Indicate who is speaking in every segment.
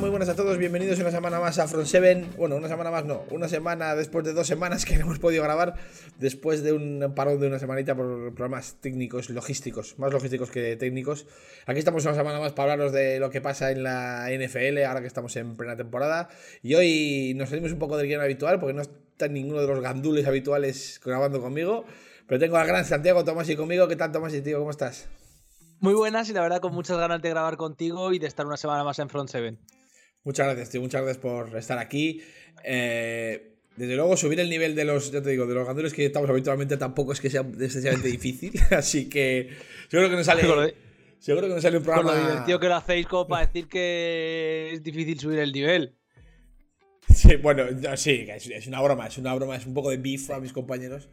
Speaker 1: Muy buenas a todos, bienvenidos una semana más a Front 7. Bueno, una semana más no, una semana después de dos semanas que no hemos podido grabar, después de un parón de una semanita por problemas técnicos, logísticos, más logísticos que técnicos. Aquí estamos una semana más para hablaros de lo que pasa en la NFL, ahora que estamos en plena temporada. Y hoy nos salimos un poco del guion habitual, porque no está ninguno de los gandules habituales grabando conmigo. Pero tengo al gran Santiago Tomás y conmigo. ¿Qué tal, Tomás y tío? ¿Cómo estás?
Speaker 2: Muy buenas y la verdad con muchas ganas de grabar contigo y de estar una semana más en Front 7.
Speaker 1: Muchas gracias, tío. Muchas gracias por estar aquí. Eh, desde luego, subir el nivel de los, ya te digo, de los gandules que estamos habitualmente tampoco es que sea excesivamente difícil. Así que seguro que nos sale. seguro que nos sale un programa.
Speaker 2: Con lo divertido que lo hacéis como para decir que es difícil subir el nivel.
Speaker 1: Sí, bueno, sí, es, una broma, es una broma, es un poco de beef a mis compañeros.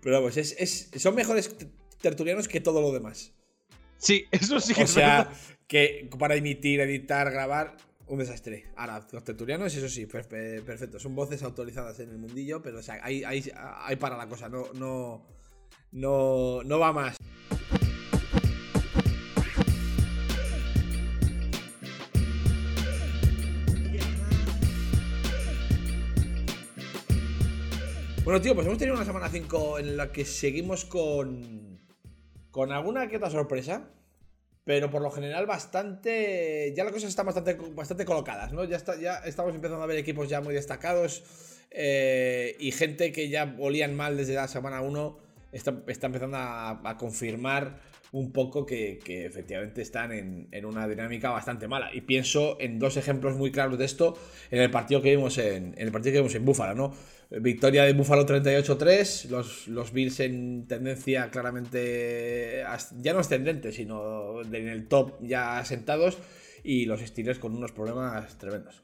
Speaker 1: Pero vamos, es, son mejores tertulianos que todo lo demás.
Speaker 2: Sí, eso sí que
Speaker 1: O sea, que para emitir, editar, grabar, un desastre. Ahora, los tertulianos, eso sí, perfecto. Son voces autorizadas en el mundillo, pero o sea, hay, para la cosa, no, no, no, no va más. Bueno, tío, pues hemos tenido una semana 5 en la que seguimos con. con alguna que otra sorpresa. Pero por lo general, bastante. Ya las cosas están bastante, bastante colocadas, ¿no? Ya, está, ya estamos empezando a ver equipos ya muy destacados. Eh, y gente que ya olían mal desde la semana 1 está, empezando a confirmar un poco que, efectivamente están en, una dinámica bastante mala. Y pienso en dos ejemplos muy claros de esto en el partido que vimos en, el partido que vimos en Búfalo, ¿no? Victoria de Búfalo 38-3, los, los Bills en tendencia claramente, ya no ascendente, sino en el top ya sentados, y los Steelers con unos problemas tremendos.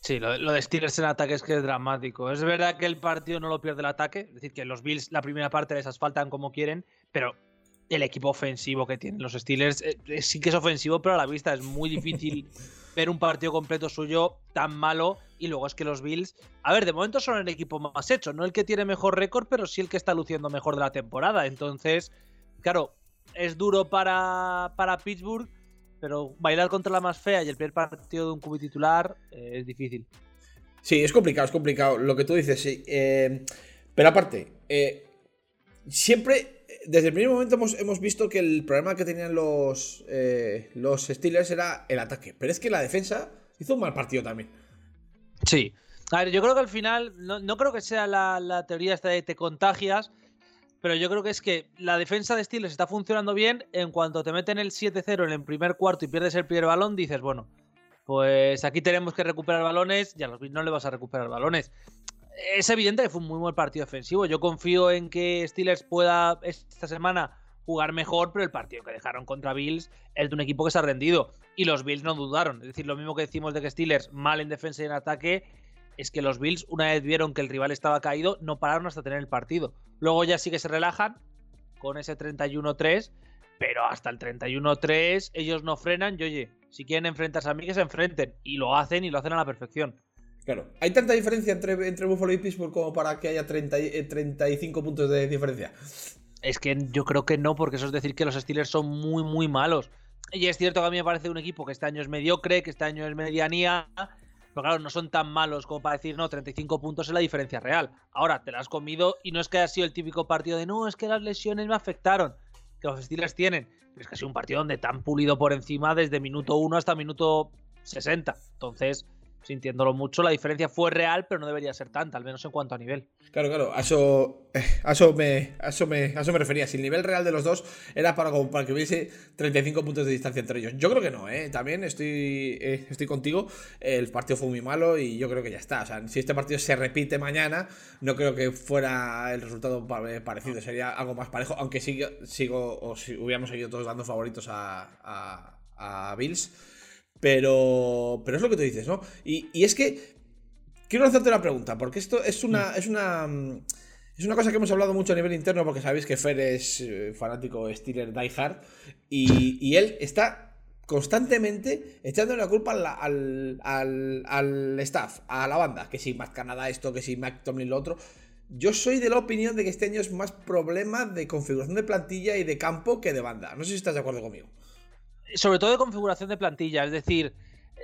Speaker 2: Sí, lo, lo, de Steelers en ataque es que es dramático. Es verdad que el partido no lo pierde el ataque, es decir, que los Bills la primera parte les asfaltan como quieren, pero el equipo ofensivo que tienen los Steelers eh, eh, sí que es ofensivo, pero a la vista es muy difícil ver un partido completo suyo tan malo. Y luego es que los Bills, a ver, de momento son el equipo más hecho, no el que tiene mejor récord, pero sí el que está luciendo mejor de la temporada. Entonces, claro, es duro para, para Pittsburgh, pero bailar contra la más fea y el primer partido de un cubi titular eh, es difícil.
Speaker 1: Sí, es complicado, es complicado. Lo que tú dices, sí. pero aparte, siempre desde el primer momento hemos, visto que el problema que tenían los, eh, los Steelers era el ataque. Pero es que la defensa hizo un mal partido también.
Speaker 2: Sí. A ver, yo creo que al final, no, creo que sea la, teoría esta de te contagias, pero yo creo que es que la defensa de Steelers está funcionando bien. En cuanto te meten el 7-0 en el primer cuarto y pierdes el primer balón, dices, bueno, pues aquí tenemos que recuperar balones y a los no le vas a recuperar balones es evidente que fue un muy buen partido ofensivo. Yo confío en que Steelers pueda esta semana jugar mejor, pero el partido que dejaron contra Bills es de un equipo que se ha rendido. Y los Bills no dudaron. Es decir, lo mismo que decimos de que Steelers mal en defensa y en ataque, es que los Bills, una vez vieron que el rival estaba caído, no pararon hasta tener el partido. Luego ya sí que se relajan con ese 31-3, pero hasta el 31-3 ellos no frenan. Y oye, si quieren enfrentarse a mí, que se enfrenten. Y lo hacen y lo hacen a la perfección.
Speaker 1: Claro. ¿Hay tanta diferencia entre, entre Buffalo y Pittsburgh como para que haya 30, 35 eh, puntos de diferencia?
Speaker 2: Es que yo creo que no, porque eso es decir que los Steelers son muy, muy malos. Y es cierto que a mí me parece un equipo que este año es mediocre, que este año es medianía. Pero claro, no son tan malos como para decir, no, 35 puntos es la diferencia real. Ahora, te la has comido y no es que haya sido el típico partido de, no, es que las lesiones me afectaron. Que los Steelers tienen. es que ha sido un partido donde te han pulido por encima desde minuto 1 hasta minuto 60. Entonces, sintiéndolo mucho, la diferencia fue real, pero no debería ser tanta, al menos en cuanto a nivel.
Speaker 1: Claro, claro, a eso, eh, eso, me, eso, me, eso me refería. Si el nivel real de los dos era para, para que hubiese 35 puntos de distancia entre ellos. Yo creo que no, ¿eh? También estoy, eh, estoy contigo. El partido fue muy malo y yo creo que ya está. O sea, si este partido se repite mañana, no creo que fuera el resultado parecido. Sería algo más parejo, aunque sigo, sigo o si hubiéramos seguido todos dando favoritos a, a, a Bills. Pero, pero es lo que tú dices, ¿no? Y, es que quiero hacerte una pregunta, porque esto es una, es una, es una cosa que hemos hablado mucho a nivel interno, porque sabéis que Fer es eh, fanático Steeler Die Hard, y, él está constantemente echando la culpa al, al, al, staff, a la banda, que si Mac Canadá esto, que si Mac Tomlin lo otro. Yo soy de la opinión de que este año es más problema de configuración de plantilla y de campo que de banda. No sé si estás de acuerdo conmigo
Speaker 2: sobre todo de configuración de plantilla, es decir,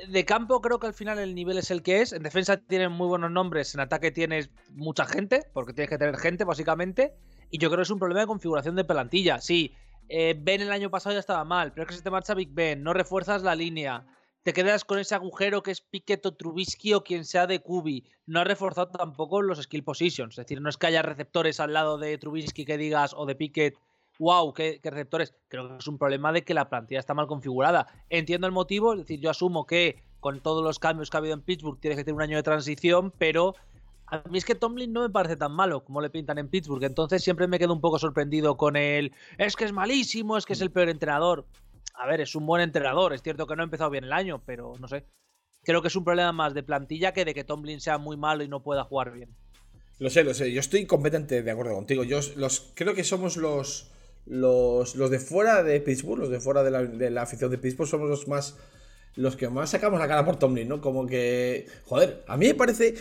Speaker 2: De campo creo que al final el nivel es el que es. En defensa tienen muy buenos nombres, en ataque tienes mucha gente, porque tienes que tener gente básicamente. Y yo creo que es un problema de configuración de plantilla. Sí, eh, Ben el año pasado ya estaba mal, pero es que se te marcha Big Ben, no refuerzas la línea, te quedas con ese agujero que es Piquet o Trubisky o quien sea de Kubi. No ha reforzado tampoco los skill positions. Es decir, no es que haya receptores al lado de Trubisky que digas o de Piquet, wow, qué, receptores. Creo que es un problema de que la plantilla está mal configurada. Entiendo el motivo, es decir, yo asumo que con todos los cambios que ha habido en Pittsburgh tienes que tener un año de transición, pero a mí es que Tomlin no me parece tan malo como le pintan en Pittsburgh. Entonces siempre me quedo un poco sorprendido con él. Es que es malísimo, es que es el peor entrenador a ver, es un buen entrenador. Es cierto que no ha empezado bien el año, pero no sé. Creo que es un problema más de plantilla que de que Tomlin sea muy malo y no pueda jugar bien.
Speaker 1: Lo sé, lo sé. Yo estoy completamente de acuerdo contigo. Yo los, creo que somos los, los, los de fuera de Pittsburgh, los de fuera de la, de la afición de Pittsburgh, somos los más. Los que más sacamos la cara por Tomlin, ¿no? Como que. Joder, a mí me parece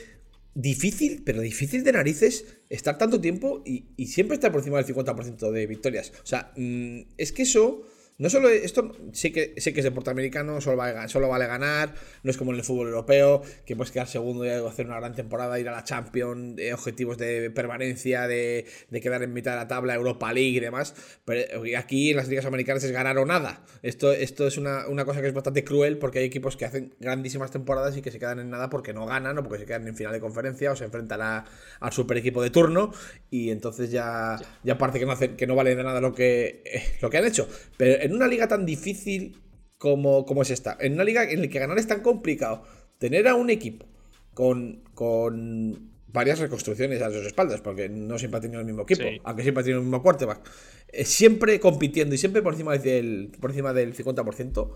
Speaker 1: difícil, pero difícil de narices estar tanto tiempo y, y siempre estar por encima del 50% de victorias. O sea, mm, es que eso no solo esto, sí que, sé que es deporte americano, solo, solo vale ganar, no es como en el fútbol europeo, que puedes quedar segundo y hacer una gran temporada, ir a la Champions, objetivos de permanencia, de, quedar en mitad de la tabla, Europa League y demás. Pero aquí en las ligas americanas es ganar o nada. Esto, esto es una, cosa que es bastante cruel porque hay equipos que hacen grandísimas temporadas y que se quedan en nada porque no ganan o porque se quedan en final de conferencia o se enfrentan al super equipo de turno y entonces ya, ya parece que no, hacen, que no vale de nada lo que, lo que han hecho. Pero en una liga tan difícil como, como es esta, en una liga en la que ganar es tan complicado, tener a un equipo con, con varias reconstrucciones a sus espaldas, porque no siempre ha tenido el mismo equipo, aunque siempre ha tenido el mismo quarterback, eh, siempre compitiendo y siempre por encima del, por encima del 50%,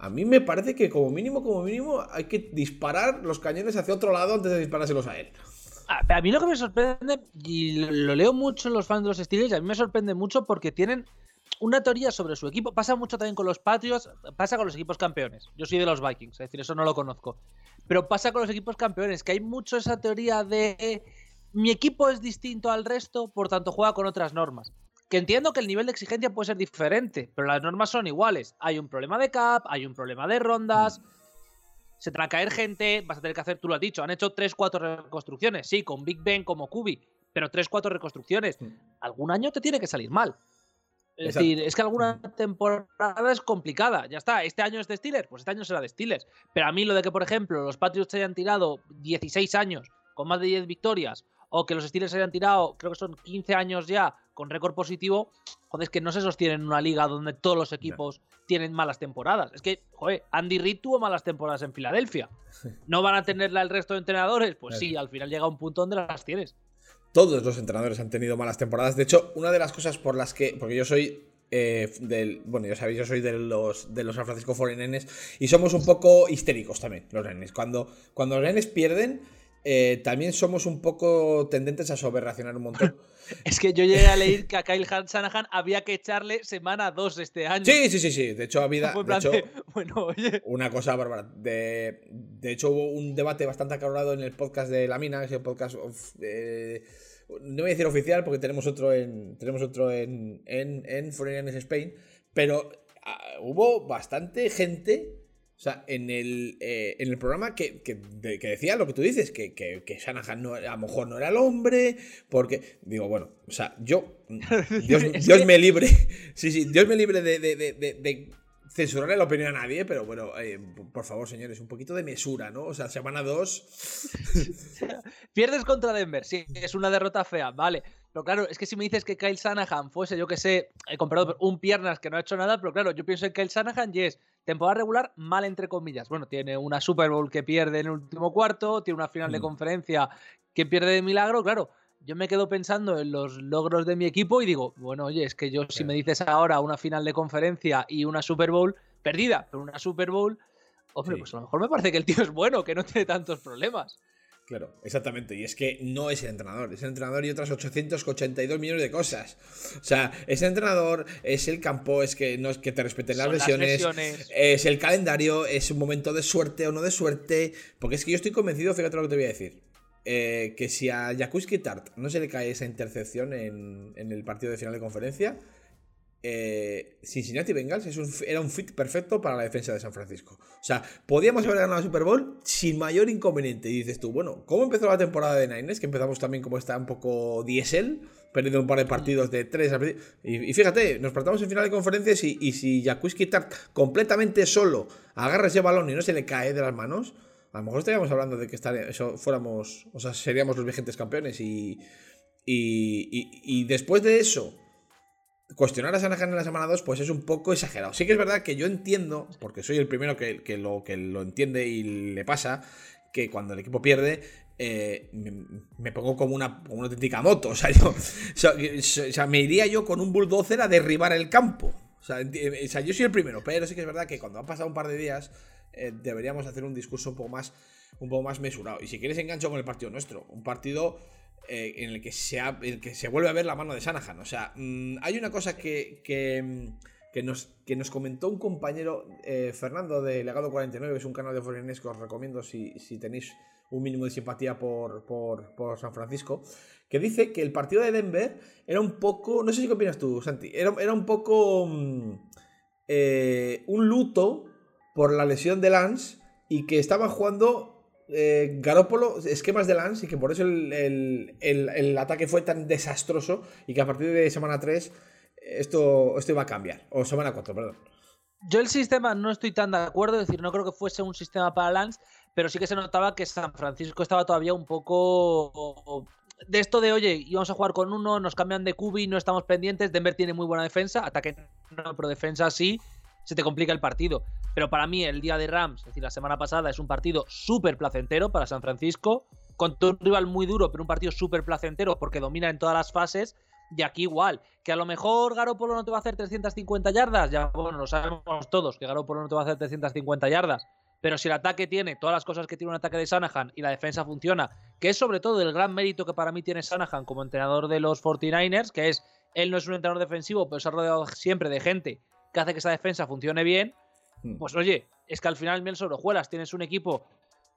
Speaker 1: a mí me parece que como mínimo, como mínimo, hay que disparar los cañones hacia otro lado antes de disparárselos a él.
Speaker 2: A mí lo que me sorprende, y lo leo mucho en los fans de los Steelers, a mí me sorprende mucho porque tienen una teoría sobre su equipo. Pasa mucho también con los Patriots, pasa con los equipos campeones. Yo soy de los Vikings, es decir, eso no lo conozco. Pero pasa con los equipos campeones, que hay mucho esa teoría de mi equipo es distinto al resto, por tanto juega con otras normas. Que entiendo que el nivel de exigencia puede ser diferente, pero las normas son iguales. Hay un problema de cap, hay un problema de rondas. Mm. Se te va a caer gente, vas a tener que hacer, tú lo has dicho, han hecho 3-4 reconstrucciones, sí, con Big Ben como Kubi, pero 3-4 reconstrucciones. Mm. Algún año te tiene que salir mal. Es decir, es que alguna temporada es complicada. Ya está, este año es de Steelers, pues este año será de Steelers. Pero a mí lo de que, por ejemplo, los Patriots hayan tirado 16 años con más de 10 victorias, o que los Steelers hayan tirado, creo que son 15 años ya con récord positivo, joder, es que no se sostiene en una liga donde todos los equipos tienen malas temporadas. Es que, joder, Andy Reid tuvo malas temporadas en Filadelfia. ¿No van a tenerla el resto de entrenadores? Pues sí, al final llega un punto donde las tienes
Speaker 1: todos los entrenadores han tenido malas temporadas. De hecho, una de las cosas por las que. Porque yo soy. Eh, del, bueno, ya sabéis, yo soy de los, de los San Francisco 49 y somos un poco histéricos también, los nenes. Cuando, cuando los nenes pierden, eh, también somos un poco tendentes a sobrereaccionar un montón.
Speaker 2: es que yo llegué a leer que a Kyle Shanahan había que echarle semana 2 este año.
Speaker 1: Sí, sí, sí, sí. De hecho, había. bueno, Una cosa bárbara. De, de, hecho, hubo un debate bastante acalorado en el podcast de La Mina, ese podcast. de no voy a decir oficial porque tenemos otro en, tenemos otro en, en, en Foreigners Spain, pero ah, hubo bastante gente, o sea, en el, eh, en el programa que, que, decía lo que tú dices, que, que, que Shanahan no, a lo mejor no era el hombre, porque, digo, bueno, o sea, yo, Dios, me libre, sí, sí, Dios me libre de, de, de censurarle la opinión a nadie, pero bueno, eh, por favor, señores, un poquito de mesura, ¿no? O sea, semana 2.
Speaker 2: Pierdes contra Denver, sí, es una derrota fea, vale. Pero claro, es que si me dices que Kyle Shanahan fuese, yo que sé, he comprado un piernas que no ha hecho nada, pero claro, yo pienso en Kyle Shanahan y es temporada regular mal entre comillas. Bueno, tiene una Super Bowl que pierde en el último cuarto, tiene una final de mm. conferencia que pierde de milagro, claro yo me quedo pensando en los logros de mi equipo y digo, bueno, oye, es que yo si me dices ahora una final de conferencia y una Super Bowl perdida, pero una Super Bowl, hombre, pues a lo mejor me parece que el tío es bueno, que no tiene tantos problemas.
Speaker 1: Claro, exactamente. Y es que no es el entrenador, es el entrenador y otras 882 millones de cosas. O sea, es el entrenador, es el campo, es que no es que te respeten las lesiones, es el calendario, es un momento de suerte o no de suerte. Porque es que yo estoy convencido, fíjate lo que te voy a decir. Eh, que si a Jakuski Tart no se le cae esa intercepción en, el partido de final de conferencia, eh, Cincinnati Bengals era un fit perfecto para la defensa de San Francisco. O sea, podíamos haber ganado la Super Bowl sin mayor inconveniente. Y dices tú, bueno, ¿cómo empezó la temporada de Niners? Que empezamos también como está un poco diésel, perdiendo un par de partidos de tres. Y, fíjate, nos partamos en final de conferencias y, y si Jacuzzi Tart completamente solo agarra ese balón y no se le cae de las manos, a lo mejor estaríamos hablando de que eso fuéramos, o sea, seríamos los vigentes campeones. Y, y, y después de eso cuestionar a Shanahan en la semana 2 pues es un poco exagerado. Sí que es verdad que yo entiendo, porque soy el primero que, lo, entiende y le pasa, que cuando el equipo pierde eh, me, pongo como una, auténtica moto. O sea, yo, o sea, me iría yo con un bulldozer a derribar el campo. O sea, yo soy el primero, pero sí que es verdad que cuando han pasado un par de días eh, deberíamos hacer un discurso un poco más un poco más mesurado. Y si quieres engancho con el partido nuestro, un partido eh, en el que, se vuelve a ver la mano de Shanahan. O sea, mm, hay una cosa que, que, nos, comentó un compañero, eh, Fernando de Legado 49, que es un canal de Foreigners que os recomiendo si, tenéis un mínimo de simpatía por, San Francisco, que dice que el partido de Denver era un poco, no sé si qué opinas tú, Santi, era, un poco mm, eh, un luto por la lesión de Lance y que estaba jugando eh, Garópolo, esquemas de Lance y que por eso el, ataque fue tan desastroso y que a partir de semana 3 esto, esto iba a cambiar. O semana 4, perdón.
Speaker 2: Yo el sistema no estoy tan de acuerdo, es decir, no creo que fuese un sistema para Lance, pero sí que se notaba que San Francisco estaba todavía un poco de esto de, oye, íbamos a jugar con uno, nos cambian de cubi, no estamos pendientes, Denver tiene muy buena defensa, ataque no, pero defensa sí, se te complica el partido. Pero para mí el día de Rams, es decir, la semana pasada, es un partido súper placentero para San Francisco, con un rival muy duro, pero un partido súper placentero porque domina en todas las fases. Y aquí igual, que a lo mejor Garoppolo no te va a hacer 350 yardas, ya bueno, lo sabemos todos que Garoppolo no te va a hacer 350 yardas, pero si el ataque tiene todas las cosas que tiene un ataque de Sanahan y la defensa funciona, que es sobre todo el gran mérito que para mí tiene Sanahan como entrenador de los 49ers, que es, él no es un entrenador defensivo, pero se ha rodeado siempre de gente que hace que esa defensa funcione bien, hmm. pues oye, es que al final, Miel Sobrejuelas, tienes un equipo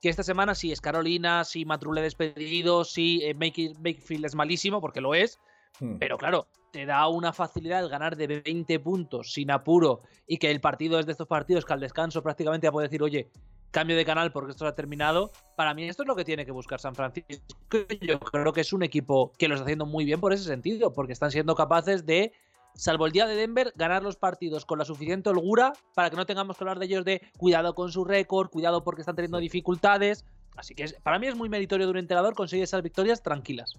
Speaker 2: que esta semana sí es Carolina, sí Matrule despedido, sí eh, Makefield es malísimo, porque lo es, hmm. pero claro, te da una facilidad el ganar de 20 puntos sin apuro y que el partido es de estos partidos que al descanso prácticamente ya puede decir, oye, cambio de canal porque esto ha terminado. Para mí esto es lo que tiene que buscar San Francisco. Yo creo que es un equipo que lo está haciendo muy bien por ese sentido, porque están siendo capaces de salvo el día de Denver, ganar los partidos con la suficiente holgura para que no tengamos que hablar de ellos de cuidado con su récord, cuidado porque están teniendo dificultades. Así que para mí es muy meritorio de un entrenador conseguir esas victorias tranquilas.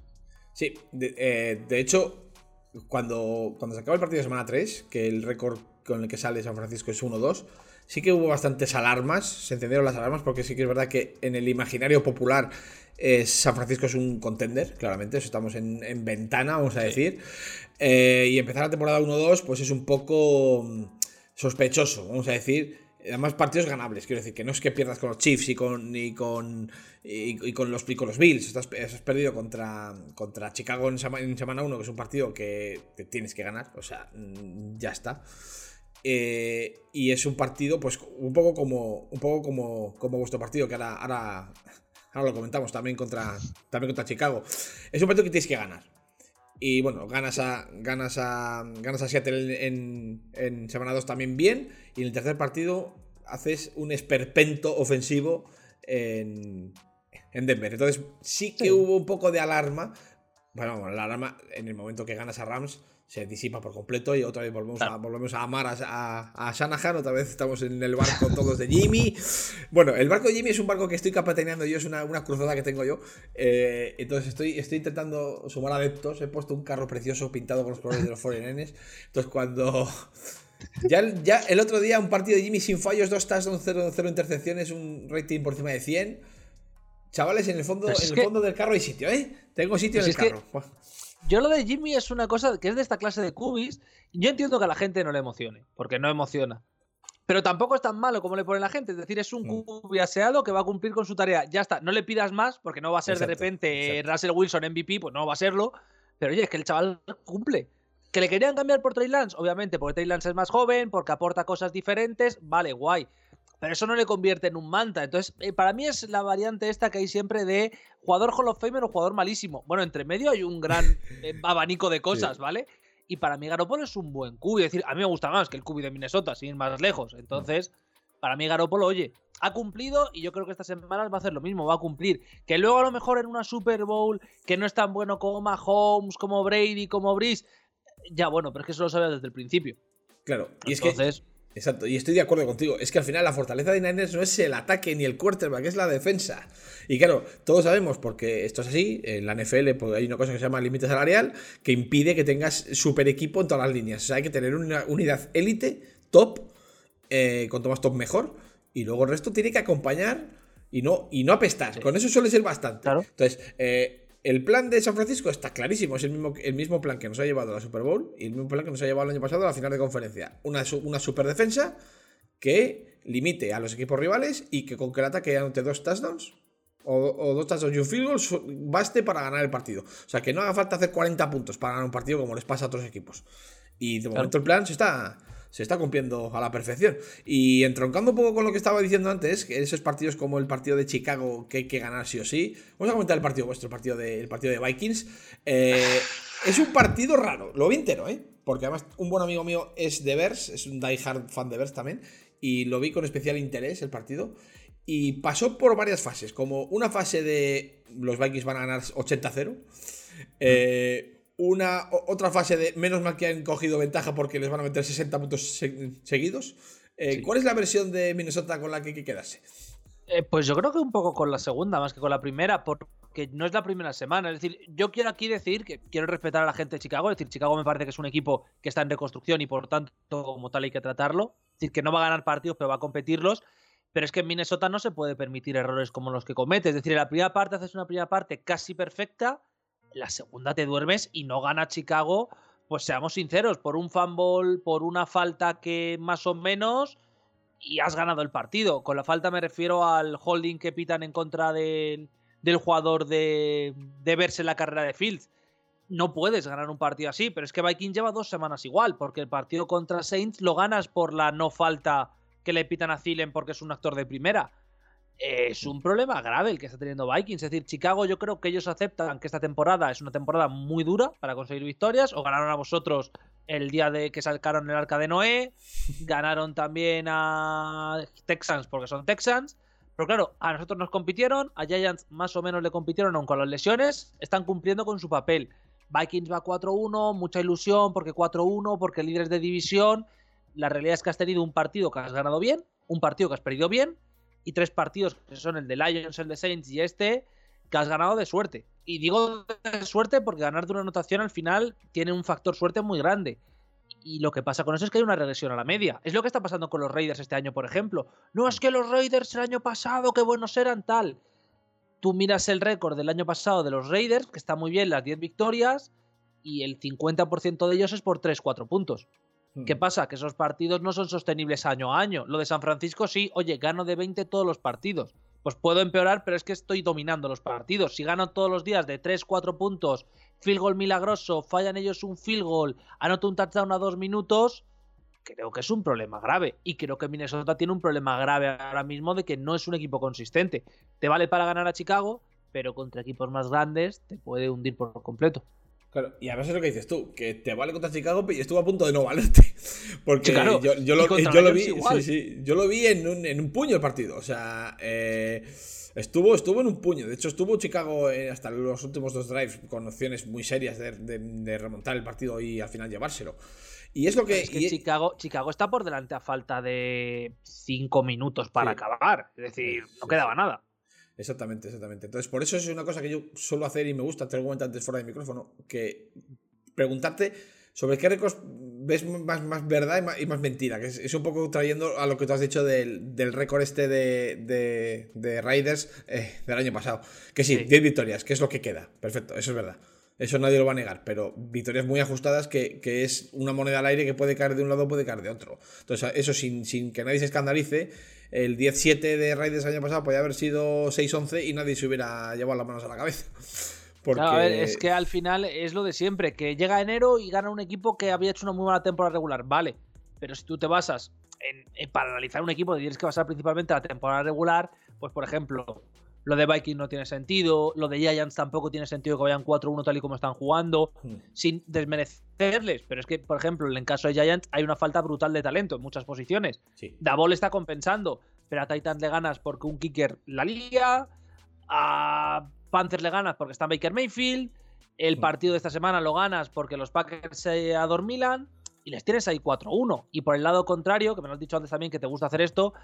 Speaker 1: Sí, de, eh, hecho, cuando, cuando se acaba el partido de semana 3, que el récord con el que sale San Francisco es 1-2, sí que hubo bastantes alarmas, se encendieron las alarmas porque sí que es verdad que en el imaginario popular eh, San Francisco es un contender, claramente, estamos en, ventana, vamos a decir. Eh, y empezar la temporada 1-2, pues es un poco mm, sospechoso, vamos a decir. Además, partidos ganables, quiero decir, que no es que pierdas con los Chiefs y con, y con, y, con, los, los Bills. Estás, has perdido contra, contra Chicago en, semana 1, que es un partido que, tienes que ganar. O sea, mm, ya está. Eh, y es un partido, pues, un poco como. Un poco como, como vuestro partido, que ahora, ahora, ahora lo comentamos también contra, también contra Chicago. Es un partido que tienes que ganar. Y bueno, ganas a, ganas a, ganas a Seattle en, en semana 2 también bien. Y en el tercer partido haces un esperpento ofensivo en, en Denver. Entonces sí que hubo un poco de alarma. Bueno, la alarma en el momento que ganas a Rams se disipa por completo y otra vez volvemos, a, volvemos a amar a, a, Shanahan, otra vez estamos en el barco todos de Jimmy. Bueno, el barco de Jimmy es un barco que estoy capitaneando yo, es una, cruzada que tengo yo. Eh, entonces estoy, estoy intentando sumar adeptos, he puesto un carro precioso pintado con los colores de los 49 Entonces cuando... Ya, ya el otro día un partido de Jimmy sin fallos, dos touchdowns, cero, cero intercepciones, un rating por encima de 100. Chavales, en el fondo, en el fondo del carro hay sitio, ¿eh? Tengo sitio en el carro.
Speaker 2: Yo lo de Jimmy es una cosa que es de esta clase de cubis. Yo entiendo que a la gente no le emocione, porque no emociona. Pero tampoco es tan malo como le pone la gente. Es decir, es un mm. cubi aseado que va a cumplir con su tarea. Ya está. No le pidas más, porque no va a ser de repente Russell Wilson MVP, pues no va a serlo. Pero oye, es que el chaval cumple. ¿Que le querían cambiar por Trey Lance? Obviamente, porque Trey Lance es más joven, porque aporta cosas diferentes. Vale, guay pero eso no le convierte en un manta. Entonces, eh, para mí es la variante esta que hay siempre de jugador Hall of Famer o jugador malísimo. Bueno, entre medio hay un gran eh, abanico de cosas, ¿vale? Y para mí Garoppolo es un buen cubi. Es decir, a mí me gusta más que el cubi de Minnesota, sin ir más lejos. Entonces, para mí Garoppolo, oye, ha cumplido y yo creo que esta semana va a hacer lo mismo, va a cumplir. Que luego a lo mejor en una Super Bowl, que no es tan bueno como Mahomes, como Brady, como Brice, ya bueno, pero es que eso lo sabía desde el principio.
Speaker 1: Claro, y Entonces, es que Exacto, y estoy de acuerdo contigo. Es que al final la fortaleza de Niners no es el ataque ni el quarterback, es la defensa. Y claro, todos sabemos, porque esto es así, en la NFL pues hay una cosa que se llama límite salarial, que impide que tengas super equipo en todas las líneas. O sea, hay que tener una unidad élite, top, eh, cuanto más top mejor, y luego el resto tiene que acompañar y no, y no apestar. Con eso suele ser bastante. Entonces, eh, el plan de San Francisco está clarísimo, es el mismo, el mismo plan que nos ha llevado a la Super Bowl y el mismo plan que nos ha llevado el año pasado a la final de conferencia. Una, una super defensa que limite a los equipos rivales y que con que el ataque anote dos touchdowns o, dos touchdowns y un field goal baste para ganar el partido. O sea, que no haga falta hacer 40 puntos para ganar un partido como les pasa a otros equipos. Y de momento el plan se está, se está cumpliendo a la perfección. Y entroncando un poco con lo que estaba diciendo antes, que esos partidos como el partido de Chicago que hay que ganar sí o sí, vamos a comentar el partido vuestro, el partido de, partido de Vikings. Eh, es un partido raro, lo vi entero, ¿eh? Porque además un buen amigo mío es de Bears, es un diehard fan de Bears también, y lo vi con especial interés el partido. Y pasó por varias fases, como una fase de los Vikings van a ganar 80-0. Eh, una otra fase de menos mal que han cogido ventaja porque les van a meter 60 puntos seguidos. Eh, ¿Cuál es la versión de Minnesota con la que hay que quedarse?
Speaker 2: Eh, pues yo creo que un poco con la segunda, más que con la primera, porque no es la primera semana. Es decir, yo quiero aquí decir que quiero respetar a la gente de Chicago. Es decir, Chicago me parece que es un equipo que está en reconstrucción y por tanto, como tal, hay que tratarlo. Es decir, que no va a ganar partidos, pero va a competirlos. Pero es que en Minnesota no se puede permitir errores como los que comete. Es decir, en la primera parte haces una primera parte casi perfecta la segunda te duermes y no gana Chicago, pues seamos sinceros, por un fumble, por una falta que más o menos, y has ganado el partido. Con la falta me refiero al holding que pitan en contra del jugador de, de verse la carrera de Fields. No puedes ganar un partido así, pero es que Viking lleva dos semanas igual, porque el partido contra Saints lo ganas por la no falta que le pitan a Zilen porque es un actor de primera es un problema grave el que está teniendo Vikings. Es decir, Chicago, yo creo que ellos aceptan que esta temporada es una temporada muy dura para conseguir victorias. O ganaron a vosotros el día de que sacaron el arca de Noé. Ganaron también a Texans porque son Texans. Pero claro, a nosotros nos compitieron, a Giants más o menos le compitieron aun con las lesiones, están cumpliendo con su papel. Vikings va 4-1, mucha ilusión porque 4-1, porque líderes de división. La realidad es que has tenido un partido que has ganado bien, un partido que has perdido bien, y tres partidos que son el de Lions, el de Saints y este, que has ganado de suerte. Y digo de suerte porque ganar de una anotación al final tiene un factor suerte muy grande. Y lo que pasa con eso es que hay una regresión a la media. Es lo que está pasando con los Raiders este año, por ejemplo. No es que los Raiders el año pasado, qué buenos eran, tal. Tú miras el récord del año pasado de los Raiders, que está muy bien, las 10 victorias, y el 50% de ellos es por 3-4 puntos. ¿Qué pasa? Que esos partidos no son sostenibles año a año. Lo de San Francisco sí, oye, gano de 20 todos los partidos. Pues puedo empeorar, pero es que estoy dominando los partidos. Si gano todos los días de 3, 4 puntos, field goal milagroso, fallan ellos un field goal, anoto un touchdown a dos minutos, creo que es un problema grave. Y creo que Minnesota tiene un problema grave ahora mismo de que no es un equipo consistente. Te vale para ganar a Chicago, pero contra equipos más grandes te puede hundir por completo.
Speaker 1: Claro, y además es lo que dices tú, que te vale contra Chicago y estuvo a punto de no valerte. Porque yo, lo, vi, yo lo vi en un, en un, puño el partido. O sea, eh, estuvo, estuvo en un puño. De hecho, estuvo Chicago eh, hasta los últimos dos drives con opciones muy serias de, remontar el partido y al final llevárselo. Y es lo que.
Speaker 2: Chicago, Chicago está por delante a falta de cinco minutos para acabar. Es decir, no quedaba nada.
Speaker 1: Exactamente, exactamente. Entonces, por eso es una cosa que yo suelo hacer y me gusta, te lo antes fuera de micrófono, que preguntarte sobre qué récords ves más, más verdad y más, mentira, que es, un poco trayendo a lo que tú has dicho del, récord este de, de, Raiders eh, del año pasado. Que sí, 10 victorias, que es lo que queda. Perfecto, eso es verdad. Eso nadie lo va a negar, pero victorias muy ajustadas que, es una moneda al aire que puede caer de un lado o puede caer de otro. Entonces, eso sin, sin que nadie se escandalice, el 10-7 de Raiders el año pasado podía haber sido 6-11 y nadie se hubiera llevado las manos a la cabeza.
Speaker 2: Porque... es que al final es lo de siempre, que llega enero y gana un equipo que había hecho una muy buena temporada regular, vale, pero si tú te basas en, para analizar un equipo tienes que basar principalmente la temporada regular, pues por ejemplo, Lo de Vikings no tiene sentido, lo de Giants tampoco tiene sentido que vayan 4-1 tal y como están jugando,
Speaker 1: Hmm.
Speaker 2: sin desmerecerles. Pero es que, por ejemplo, en el caso de Giants hay una falta brutal de talento en muchas posiciones.
Speaker 1: Sí.
Speaker 2: Davol está compensando, pero a Titans le ganas porque un kicker la lía, a Panthers le ganas porque está Baker Mayfield, el
Speaker 1: Hmm.
Speaker 2: partido de esta semana lo ganas porque los Packers se adormilan y les tienes ahí 4-1. Y por el lado contrario, que me lo has dicho antes también que te gusta hacer esto,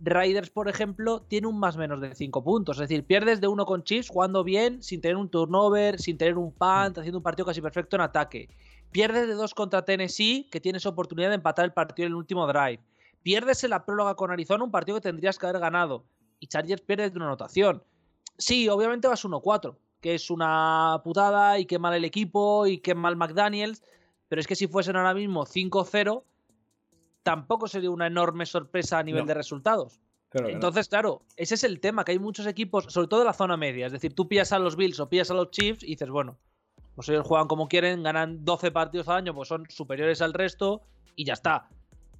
Speaker 2: Raiders, por ejemplo, tiene un más menos de 5 puntos. Es decir, pierdes de uno con Chiefs jugando bien, sin tener un turnover, sin tener un punt, haciendo un partido casi perfecto en ataque. Pierdes de 2 contra Tennessee, que tienes oportunidad de empatar el partido en el último drive. Pierdes en la próloga con Arizona, un partido que tendrías que haber ganado. Y Chargers pierdes de una anotación. Sí, obviamente vas 1-4, que es una putada y qué mal el equipo y qué mal McDaniels. Pero es que si fuesen ahora mismo 5-0, tampoco sería una enorme sorpresa a nivel
Speaker 1: No.
Speaker 2: de resultados.
Speaker 1: Claro que no.
Speaker 2: Entonces, claro, ese es el tema, que hay muchos equipos, sobre todo de la zona media. Es decir, tú pillas a los Bills o pillas a los Chiefs y dices, bueno, pues ellos juegan como quieren, ganan 12 partidos al año, pues son superiores al resto y ya está.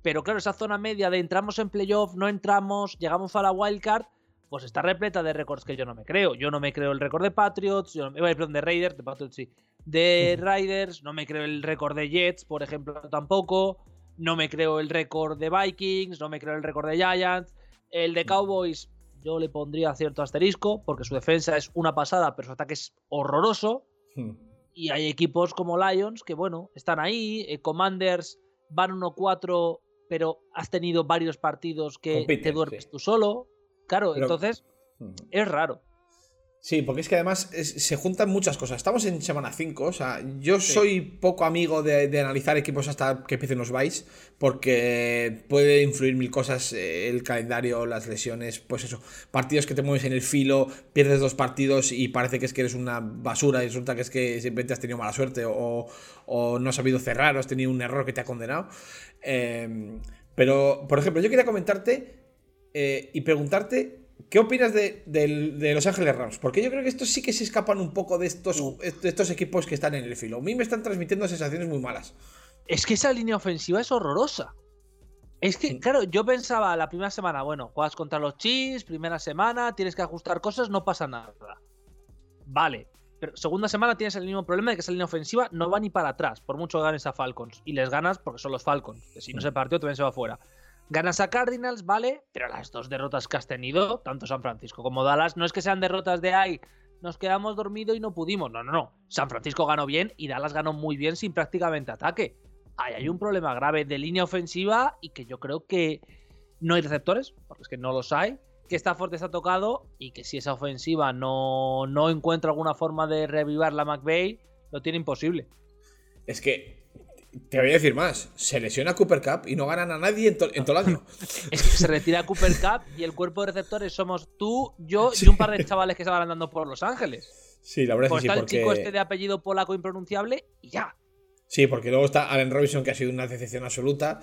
Speaker 2: Pero claro, esa zona media de entramos en playoff, no entramos, llegamos a la wildcard, pues está repleta de récords que yo no me creo. Yo no me creo el récord de Patriots, yo no me, perdón, de Raiders, de Patriots sí. De Riders, no me creo el récord de Jets, por ejemplo, tampoco. No me creo el récord de Vikings, no me creo el récord de Giants. El de Cowboys, yo le pondría cierto asterisco, porque su defensa es una pasada, pero su ataque es horroroso.
Speaker 1: Hmm.
Speaker 2: Y hay equipos como Lions que, bueno, están ahí. eh, Commanders van 1-4, pero has tenido varios partidos que
Speaker 1: Compiten,
Speaker 2: te duermes
Speaker 1: sí.
Speaker 2: tú solo. Claro,
Speaker 1: Pero-
Speaker 2: entonces
Speaker 1: Hmm.
Speaker 2: es raro.
Speaker 1: Sí, porque es que además es- se juntan muchas cosas. Estamos en semana 5, o sea, yo
Speaker 2: Sí.
Speaker 1: soy poco amigo de, de analizar equipos hasta que empiecen los buys, porque puede influir mil cosas, eh, el calendario, las lesiones, pues eso, partidos que te mueves en el filo, pierdes dos partidos y parece que es que eres una basura y resulta que es que simplemente has tenido mala suerte o, o no has sabido cerrar o has tenido un error que te ha condenado. Eh, pero, por ejemplo, yo quería comentarte eh, y preguntarte qué opinas de, Los Ángeles Rams, porque yo creo que estos sí que se escapan un poco de estos, de estos equipos que están en el filo. A mí me están transmitiendo sensaciones muy malas.
Speaker 2: Es que esa línea ofensiva es horrorosa. Es que, claro, yo pensaba la primera semana, bueno, juegas contra los Chiefs, primera semana, tienes que ajustar cosas, no pasa nada. Vale. Pero segunda semana tienes el mismo problema de que esa línea ofensiva no va ni para atrás, por mucho que ganes a Falcons. Y les ganas porque son los Falcons. Que si no se partió, también se va fuera. Ganas a Cardinals, vale, pero las dos derrotas que has tenido, tanto San Francisco como Dallas, no es que sean derrotas de ay, nos quedamos dormidos y no pudimos. No, no, no. San Francisco ganó bien y Dallas ganó muy bien sin prácticamente ataque. Ahí hay un problema grave de línea ofensiva y que yo creo que no hay receptores, porque es que no los hay. Que Stafford está tocado y que si esa ofensiva no, no encuentra alguna forma de revivar la McVay, lo tiene imposible.
Speaker 1: Es que te voy a decir más, se lesiona Cooper Cup y no ganan a nadie en, to- en todo el año.
Speaker 2: Es que se retira Cooper Cup y el cuerpo de receptores somos tú, yo y un par de chavales que van andando por Los Ángeles.
Speaker 1: Sí, la verdad
Speaker 2: Pues
Speaker 1: es que
Speaker 2: está
Speaker 1: sí,
Speaker 2: el
Speaker 1: porque...
Speaker 2: chico este de apellido polaco impronunciable y ya.
Speaker 1: Sí, porque luego está Allen Robinson, que ha sido una decepción absoluta.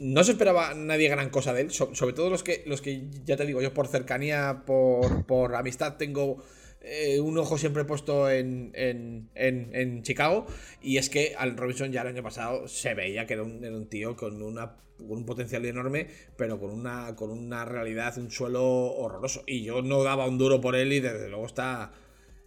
Speaker 1: No se esperaba nadie gran cosa de él, so- sobre todo los que, los que, ya te digo, yo por cercanía, por, por amistad, tengo eh, un ojo siempre puesto en, en, en- en Chicago. Y es que Allen Robinson ya el año pasado se veía que era un, era un tío con, una, con un potencial enorme, pero con una, con una realidad, un suelo horroroso. Y yo no daba un duro por él y desde luego está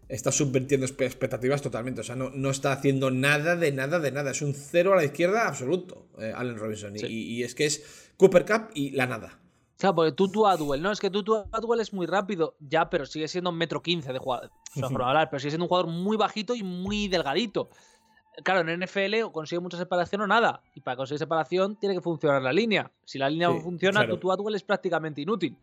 Speaker 1: está subvirtiendo expectativas totalmente. O sea, no, no está haciendo nada de nada de nada. Es un cero a la izquierda absoluto, eh, Allen Robinson.
Speaker 2: Sí.
Speaker 1: Y, y es que es Cooper Cup y la nada.
Speaker 2: Claro, porque Tutu Adwell, no, es que Tutu Adwell es muy rápido, ya, pero sigue siendo un metro quince de jugador. De hablar, pero sigue siendo un jugador muy bajito y muy delgadito. Claro, en NFL o consigue mucha separación o nada. Y para conseguir separación tiene que funcionar la línea. Si la línea
Speaker 1: Sí,
Speaker 2: no funciona,
Speaker 1: claro.
Speaker 2: Tutu Atwell es prácticamente inútil.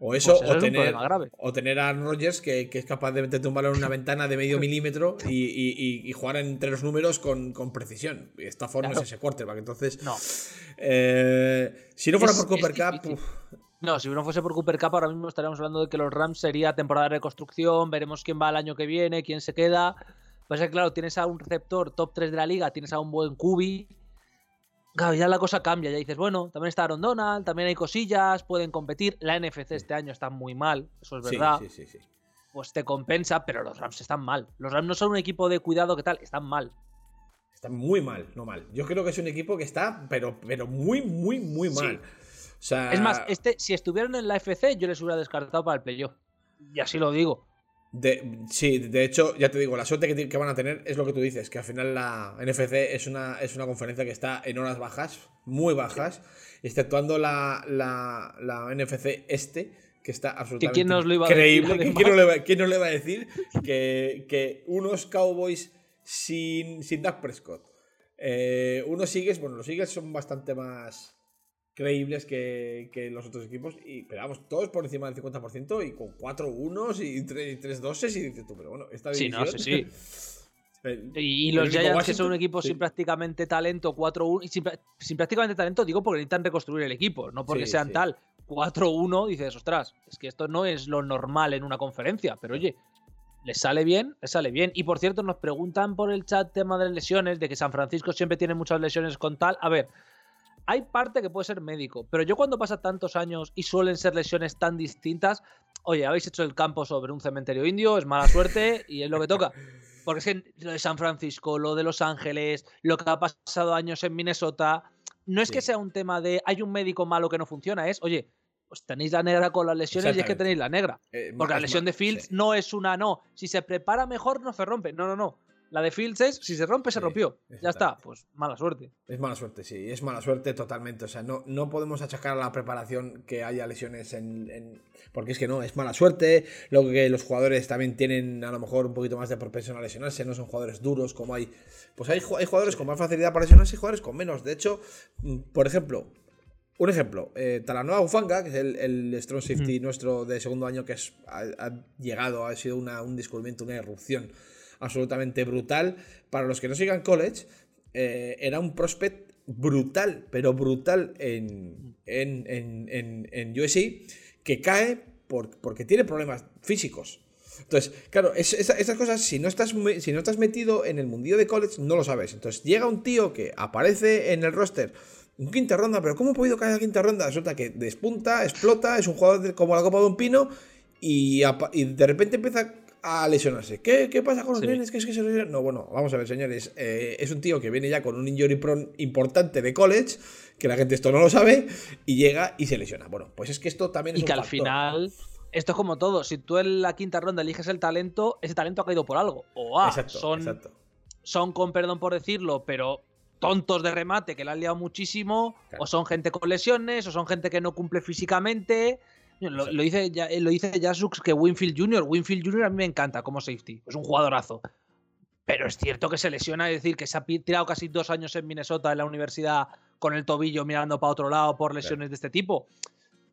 Speaker 1: O eso,
Speaker 2: Pues eso
Speaker 1: o,
Speaker 2: es
Speaker 1: tener,
Speaker 2: grave.
Speaker 1: o tener a Aaron Rodgers que, que es capaz de meterte un balón en una ventana de medio milímetro y, y- jugar entre los números con, con precisión. Y esta forma
Speaker 2: Claro.
Speaker 1: es ese quarterback. Entonces,
Speaker 2: No.
Speaker 1: eh, si no fuera
Speaker 2: Es-
Speaker 1: por Cooper Cup,
Speaker 2: No, si no fuese por Cooper Cup, ahora mismo estaríamos hablando de que los Rams sería temporada de reconstrucción, veremos quién va el año que viene, quién se queda. Es que, claro, tienes a un receptor top 3 de la liga, tienes a un buen QB. Claro, ya la cosa cambia, ya dices, bueno, también está Aaron Donald, también hay cosillas, pueden competir. La NFC este año está muy mal, eso es verdad.
Speaker 1: sí, sí, sí.
Speaker 2: Pues te compensa, pero los Rams están mal. Los Rams no son un equipo de cuidado, ¿qué tal? Están mal.
Speaker 1: Está muy mal, no mal. Yo creo que es un equipo que está, pero, pero muy, muy, muy
Speaker 2: Sí.
Speaker 1: mal. O sea,
Speaker 2: Es más, este, si estuvieran en la FC, yo les hubiera descartado para el playoff. Y así lo digo.
Speaker 1: De, sí, de hecho, ya te digo, la suerte que, que, van a tener es lo que tú dices, que al final la NFC es una, es una conferencia que está en horas bajas, muy bajas, exceptuando la, la, la NFC este, que está absolutamente
Speaker 2: ¿Quién nos lo iba
Speaker 1: increíble.
Speaker 2: A decir,
Speaker 1: ¿Quién, nos le, ¿Quién nos le va a decir que, que unos Cowboys sin, sin Dak Prescott, eh, unos Eagles, bueno, los Eagles son bastante más creíbles que, que, los otros equipos. Y, pero vamos, todos por encima del 50% y con 4 unos y 3, 3 doses. Y dices tú, pero bueno, esta división.
Speaker 2: Sí, no, sí, sí. y, y los Giants, que son un equipo sí. sin prácticamente talento, 4-1. Y sin, sin, prácticamente talento, digo porque necesitan reconstruir el equipo, no porque sí, sean sí. tal. 4-1, dices, ostras, es que esto no es lo normal en una conferencia, pero oye. Les sale bien, les sale bien. Y por cierto, nos preguntan por el chat tema de lesiones, de que San Francisco siempre tiene muchas lesiones con tal. A ver, hay parte que puede ser médico, pero yo cuando pasa tantos años y suelen ser lesiones tan distintas, oye, habéis hecho el campo sobre un cementerio indio, es mala suerte y es lo que toca. Porque es que lo de San Francisco, lo de Los Ángeles, lo que ha pasado años en Minnesota, no es sí. que sea un tema de hay un médico malo que no funciona, es, oye, pues tenéis la negra con las lesiones y es que tenéis la negra. Eh, Porque la lesión de Fields sí. no es una no. Si se prepara mejor, no se rompe. No, no, no. La de Fields es, si se rompe, se rompió. ya está, pues mala suerte.
Speaker 1: Es mala suerte, sí, es mala suerte totalmente. O sea, no, no podemos achacar a la preparación que haya lesiones en, en, Porque es que no, es mala suerte. Luego que los jugadores también tienen a lo mejor un poquito más de propensión a lesionarse, no son jugadores duros como hay... Pues hay, hay jugadores con más facilidad para lesionarse y jugadores con menos. De hecho, mm, por ejemplo, un ejemplo, eh, Talanoa Ufanga, que es el, el strong safety mm. nuestro de segundo año, que es, ha, ha llegado, ha sido una, un descubrimiento, una erupción absolutamente brutal. Para los que no sigan college, eh, era un prospect brutal, pero brutal en, en, en, en, en que cae por, porque tiene problemas físicos. Entonces, claro, es, es, esas cosas, si no, estás, si no estás metido en el mundillo de college, no lo sabes. Entonces, llega un tío que aparece en el roster un quinta ronda, pero ¿cómo ha podido caer a quinta ronda? Resulta que despunta, explota, es un jugador como la copa de un pino y, y, de repente empieza a lesionarse. ¿Qué, qué pasa con los sí. nenes? ¿Qué es que se lesionan? No, bueno, vamos a ver, señores. Eh, es un tío que viene ya con un injury prone importante de college, que la gente esto no lo sabe, y llega y se lesiona. Bueno, pues es que esto también es
Speaker 2: y
Speaker 1: un
Speaker 2: que
Speaker 1: factor.
Speaker 2: al final. Esto es como todo. Si tú en la quinta ronda eliges el talento, ese talento ha caído por algo. O ah, exacto, son, exacto. son, con perdón por decirlo, pero tontos de remate que la han liado muchísimo, claro. o son gente con lesiones, o son gente que no cumple físicamente. Lo, lo, dice, ya, lo dice Jasux que Winfield Jr. Winfield Jr. a mí me encanta como safety, es un jugadorazo. Pero es cierto que se lesiona, es decir, que se ha tirado casi dos años en Minnesota en la universidad con el tobillo mirando para otro lado por lesiones claro. de este tipo.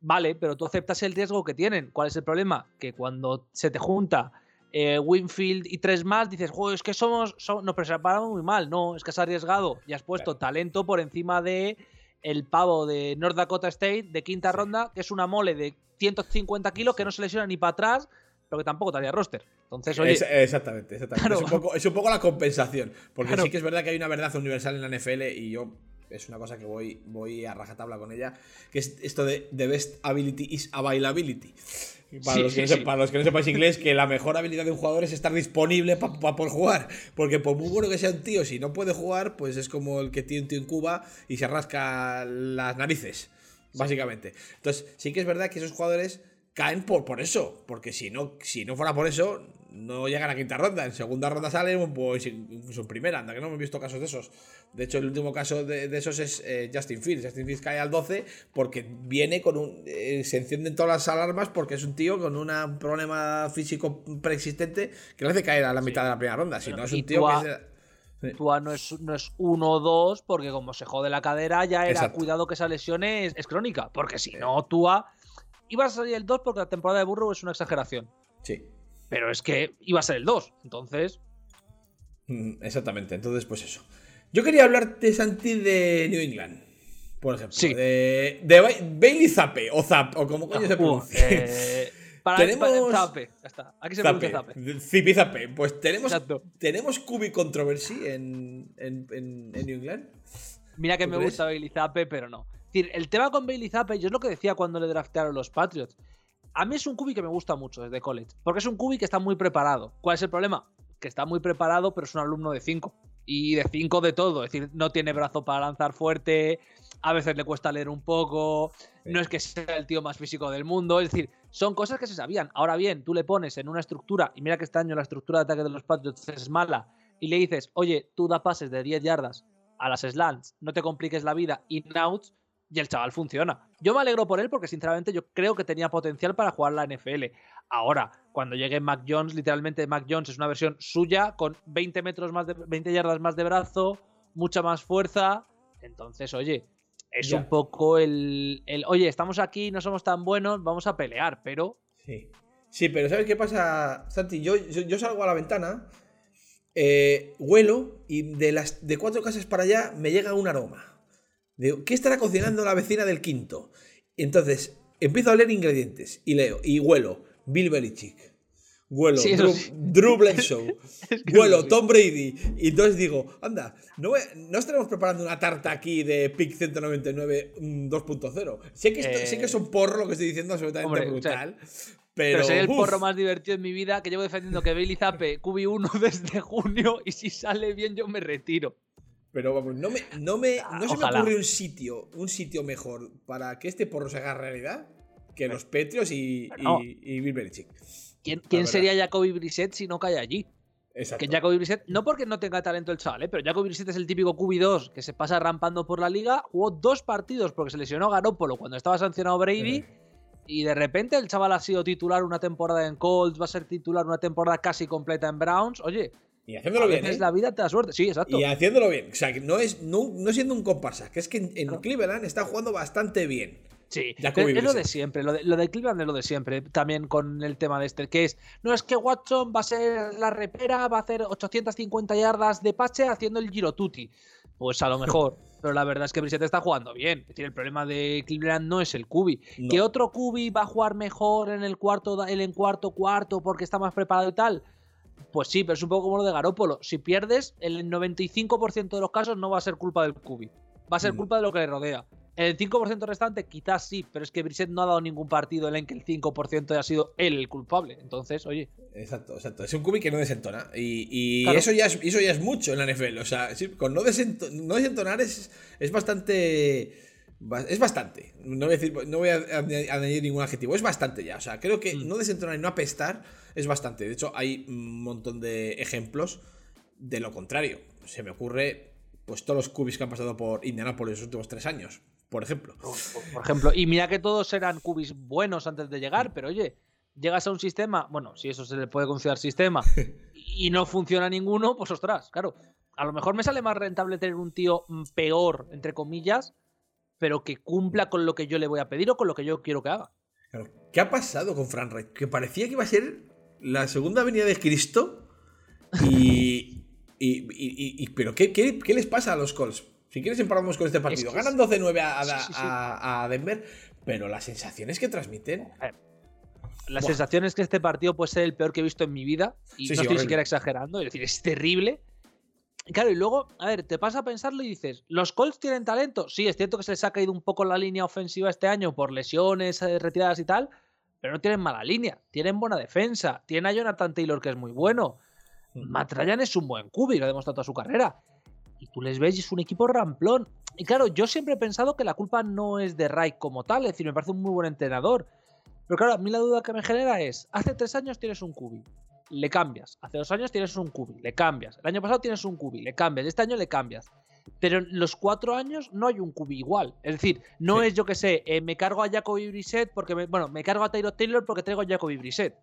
Speaker 2: Vale, pero tú aceptas el riesgo que tienen. ¿Cuál es el problema? Que cuando se te junta eh, Winfield y tres más, dices, Joder, es que somos, somos, nos preparamos muy mal. No, es que has arriesgado y has puesto claro. talento por encima de el pavo de North Dakota State de quinta ronda, que es una mole de 150 kilos que no se lesiona ni para atrás, pero que tampoco estaría roster. Entonces, oye,
Speaker 1: es, exactamente, exactamente. Claro. Es, un poco, es, un poco, la compensación. Porque claro. sí que es verdad que hay una verdad universal en la NFL y yo es una cosa que voy, voy a rajatabla con ella, que es esto de the best ability is availability. Para, sí, los que sí, no, sí. para, los que no, sepáis inglés, que la mejor habilidad de un jugador es estar disponible para pa poder jugar. Porque por muy bueno que sea un tío, si no puede jugar, pues es como el que tiene un tío en Cuba y se rasca las narices, básicamente. Entonces, sí que es verdad que esos jugadores caen por, por eso. Porque si no, si no fuera por eso, no llegan a quinta ronda. En segunda ronda salen, pues incluso en primera, anda que no hemos visto casos de esos. De hecho, el último caso de, de esos es eh, Justin Fields. Justin Fields cae al 12 porque viene con un. Eh, se encienden todas las alarmas porque es un tío con un problema físico preexistente que le hace caer a la mitad sí. de la primera ronda. Si no, es un tío
Speaker 2: Tua,
Speaker 1: que.
Speaker 2: Es... Tua no es, no es uno o dos, porque como se jode la cadera, ya era Exacto. cuidado que esa lesión es, es crónica. Porque si no, Tua iba a salir el 2 porque la temporada de Burrow es una exageración.
Speaker 1: Sí.
Speaker 2: Pero es que iba a ser el 2, entonces.
Speaker 1: Mm, exactamente, entonces, pues eso. Yo quería hablarte, Santi, de New England. Por ejemplo.
Speaker 2: Sí.
Speaker 1: De, de Bailey Zappe, o Zap, o como coño uh, se pronuncia.
Speaker 2: Eh, para, tenemos... para Zappe, ya está. Aquí se
Speaker 1: Zappe,
Speaker 2: pronuncia Zappe.
Speaker 1: Zappe. Pues tenemos, tenemos Cubi Controversy en, en, en, en New England.
Speaker 2: Mira que me crees? gusta Bailey Zappe, pero no. Es decir, el tema con Bailey Zappe, yo es lo que decía cuando le draftearon los Patriots. A mí es un cubi que me gusta mucho desde college, porque es un cubi que está muy preparado. ¿Cuál es el problema? Que está muy preparado, pero es un alumno de 5. Y de 5 de todo, es decir, no tiene brazo para lanzar fuerte, a veces le cuesta leer un poco, no es que sea el tío más físico del mundo, es decir, son cosas que se sabían. Ahora bien, tú le pones en una estructura, y mira que este año la estructura de ataque de los Patriots es mala, y le dices, oye, tú da pases de 10 yardas a las slants, no te compliques la vida, in outs, y el chaval funciona. Yo me alegro por él porque sinceramente yo creo que tenía potencial para jugar la NFL. Ahora, cuando llegue Mac Jones, literalmente Mac Jones es una versión suya con 20 metros más de 20 yardas más de brazo, mucha más fuerza. Entonces, oye, es un poco el, el, oye, estamos aquí, no somos tan buenos, vamos a pelear, pero...
Speaker 1: Sí, sí pero ¿sabes qué pasa, Santi? Yo, yo, salgo a la ventana, eh, huelo y de, las, de cuatro casas para allá me llega un aroma. ¿Qué estará cocinando la vecina del quinto? Entonces, empiezo a leer ingredientes y leo y huelo Bill Belichick. Huelo Drew, Bledsoe. huelo Tom Brady. Y entonces digo, anda, ¿no, ¿no estaremos preparando una tarta aquí de PIC 199 2.0? Sé, que sé que es un porro lo que estoy diciendo, absolutamente brutal. pero, pero
Speaker 2: soy el porro más divertido en mi vida que llevo defendiendo que Bailey Zappe QB1 desde junio y si sale bien yo me retiro.
Speaker 1: Pero vamos, no, me, no, me, no se me ocurre un sitio, un sitio mejor para que este porro se haga realidad que los Petrios y, y, Bill Belichick.
Speaker 2: ¿Quién, quién sería Jacoby Brissett si no cae allí? Exacto. Que Jacoby Brissett, no porque no tenga talento el chaval, ¿eh? pero Jacoby Brissett es el típico QB2 que se pasa rampando por la liga. Jugó dos partidos porque se lesionó Garópolo cuando estaba sancionado Brady. Y de repente el chaval ha sido titular una temporada en Colts, va a ser titular una temporada casi completa en Browns. Oye,
Speaker 1: y haciéndolo bien.
Speaker 2: ¿eh? la vida te da suerte. Sí, exacto.
Speaker 1: Y haciéndolo bien. O sea, que no es no, no siendo un comparsa, que es que en, Cleveland está jugando bastante bien.
Speaker 2: Sí, es lo de siempre, lo de, lo de, Cleveland es lo de siempre, también con el tema de este, que es, no es que Watson va a ser la repera, va a hacer 850 yardas de pache haciendo el giro tutti. Pues a lo mejor, pero la verdad es que Brissett está jugando bien. Es decir, el problema de Cleveland no es el Cubi. ¿Que otro Cubi va a jugar mejor en el cuarto, el en cuarto cuarto porque está más preparado y tal? Pues sí, pero es un poco como lo de Garópolo. Si pierdes, el 95% de los casos no va a ser culpa del Cubi. Va a ser mm. culpa de lo que le rodea. El 5% restante quizás sí, pero es que Brissett no ha dado ningún partido en el que el 5% haya sido él el culpable. Entonces, oye.
Speaker 1: Exacto, exacto. Es un cubi que no desentona. Y, eso, ya es, eso ya es mucho en la NFL. O sea, con no, desentonar es, es bastante. Es bastante. No voy, a decir, no voy a añadir ningún adjetivo. Es bastante ya. O sea, creo que mm. no desentonar y no apestar es bastante. De hecho, hay un montón de ejemplos de lo contrario. Se me ocurre, pues, todos los cubis que han pasado por Indianapolis los últimos tres años por ejemplo.
Speaker 2: Por ejemplo, y mira que todos eran cubis buenos antes de llegar, pero oye, llegas a un sistema, bueno, si eso se le puede considerar sistema, y no funciona ninguno, pues ostras, claro. A lo mejor me sale más rentable tener un tío mm, peor, entre comillas, pero que cumpla con lo que yo le voy a pedir o con lo que yo quiero que haga.
Speaker 1: ¿Qué ha pasado con Fran Wright? Que parecía que iba a ser la segunda venida de Cristo y... y, pero ¿qué, qué les pasa a los Colts? Si quieres empezamos con este partido. Ganan 12-9 a, Denver, pero las sensaciones que transmiten...
Speaker 2: La sensación es que este partido puede ser el peor que he visto en mi vida. Y no estoy ni siquiera exagerando. Es decir, es terrible. Claro, y luego, a ver, te pasa a pensarlo y dices, ¿los Colts tienen talento? Sí, es cierto que se les ha caído un poco la línea ofensiva este año por lesiones, eh, retiradas y tal, pero no tienen mala línea, tienen buena defensa, tienen a Jonathan Taylor que es muy bueno. Matt Ryan es un buen cubi, lo ha demostrado toda su carrera y tú les ves y es un equipo ramplón. Y claro, yo siempre he pensado que la culpa no es de Ray como tal, es decir, me parece un muy buen entrenador. Pero claro, a mí la duda que me genera es, hace tres años tienes un cubi, le cambias. Hace dos años tienes un cubi, le cambias. El año pasado tienes un cubi, le cambias. Este año le cambias. Pero en los cuatro años no hay un cubi igual. Es decir, no es yo que sé, eh, me cargo a Jacoby Brissett porque, me, bueno, me cargo a Taylor Taylor porque traigo a Jacoby Brissett.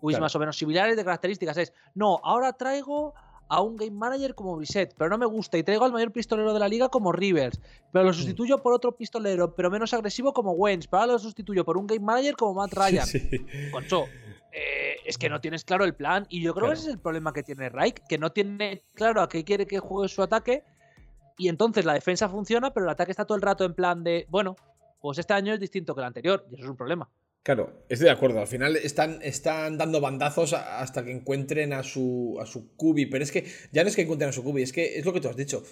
Speaker 2: Cubis más o menos similares de características. Es, no, ahora traigo a un game manager como Brissett, pero no me gusta. Y traigo al mayor pistolero de la liga como Rivers, pero lo sustituyo por otro pistolero, pero menos agresivo como Wentz. Pero ahora lo sustituyo por un game manager como Matt Ryan. Concho, eh, es que no tienes claro el plan. Y yo creo que ese es el problema que tiene Reich, que no tiene claro a qué quiere que juegue su ataque. Y entonces la defensa funciona, pero el ataque está todo el rato en plan de, bueno, pues este año es distinto que el anterior, y eso es un problema.
Speaker 1: Claro, estoy de acuerdo. Al final están, están dando bandazos hasta que encuentren a su, a su cubi. Pero es que ya no es que encuentren a su cubi, es que es lo que tú has dicho.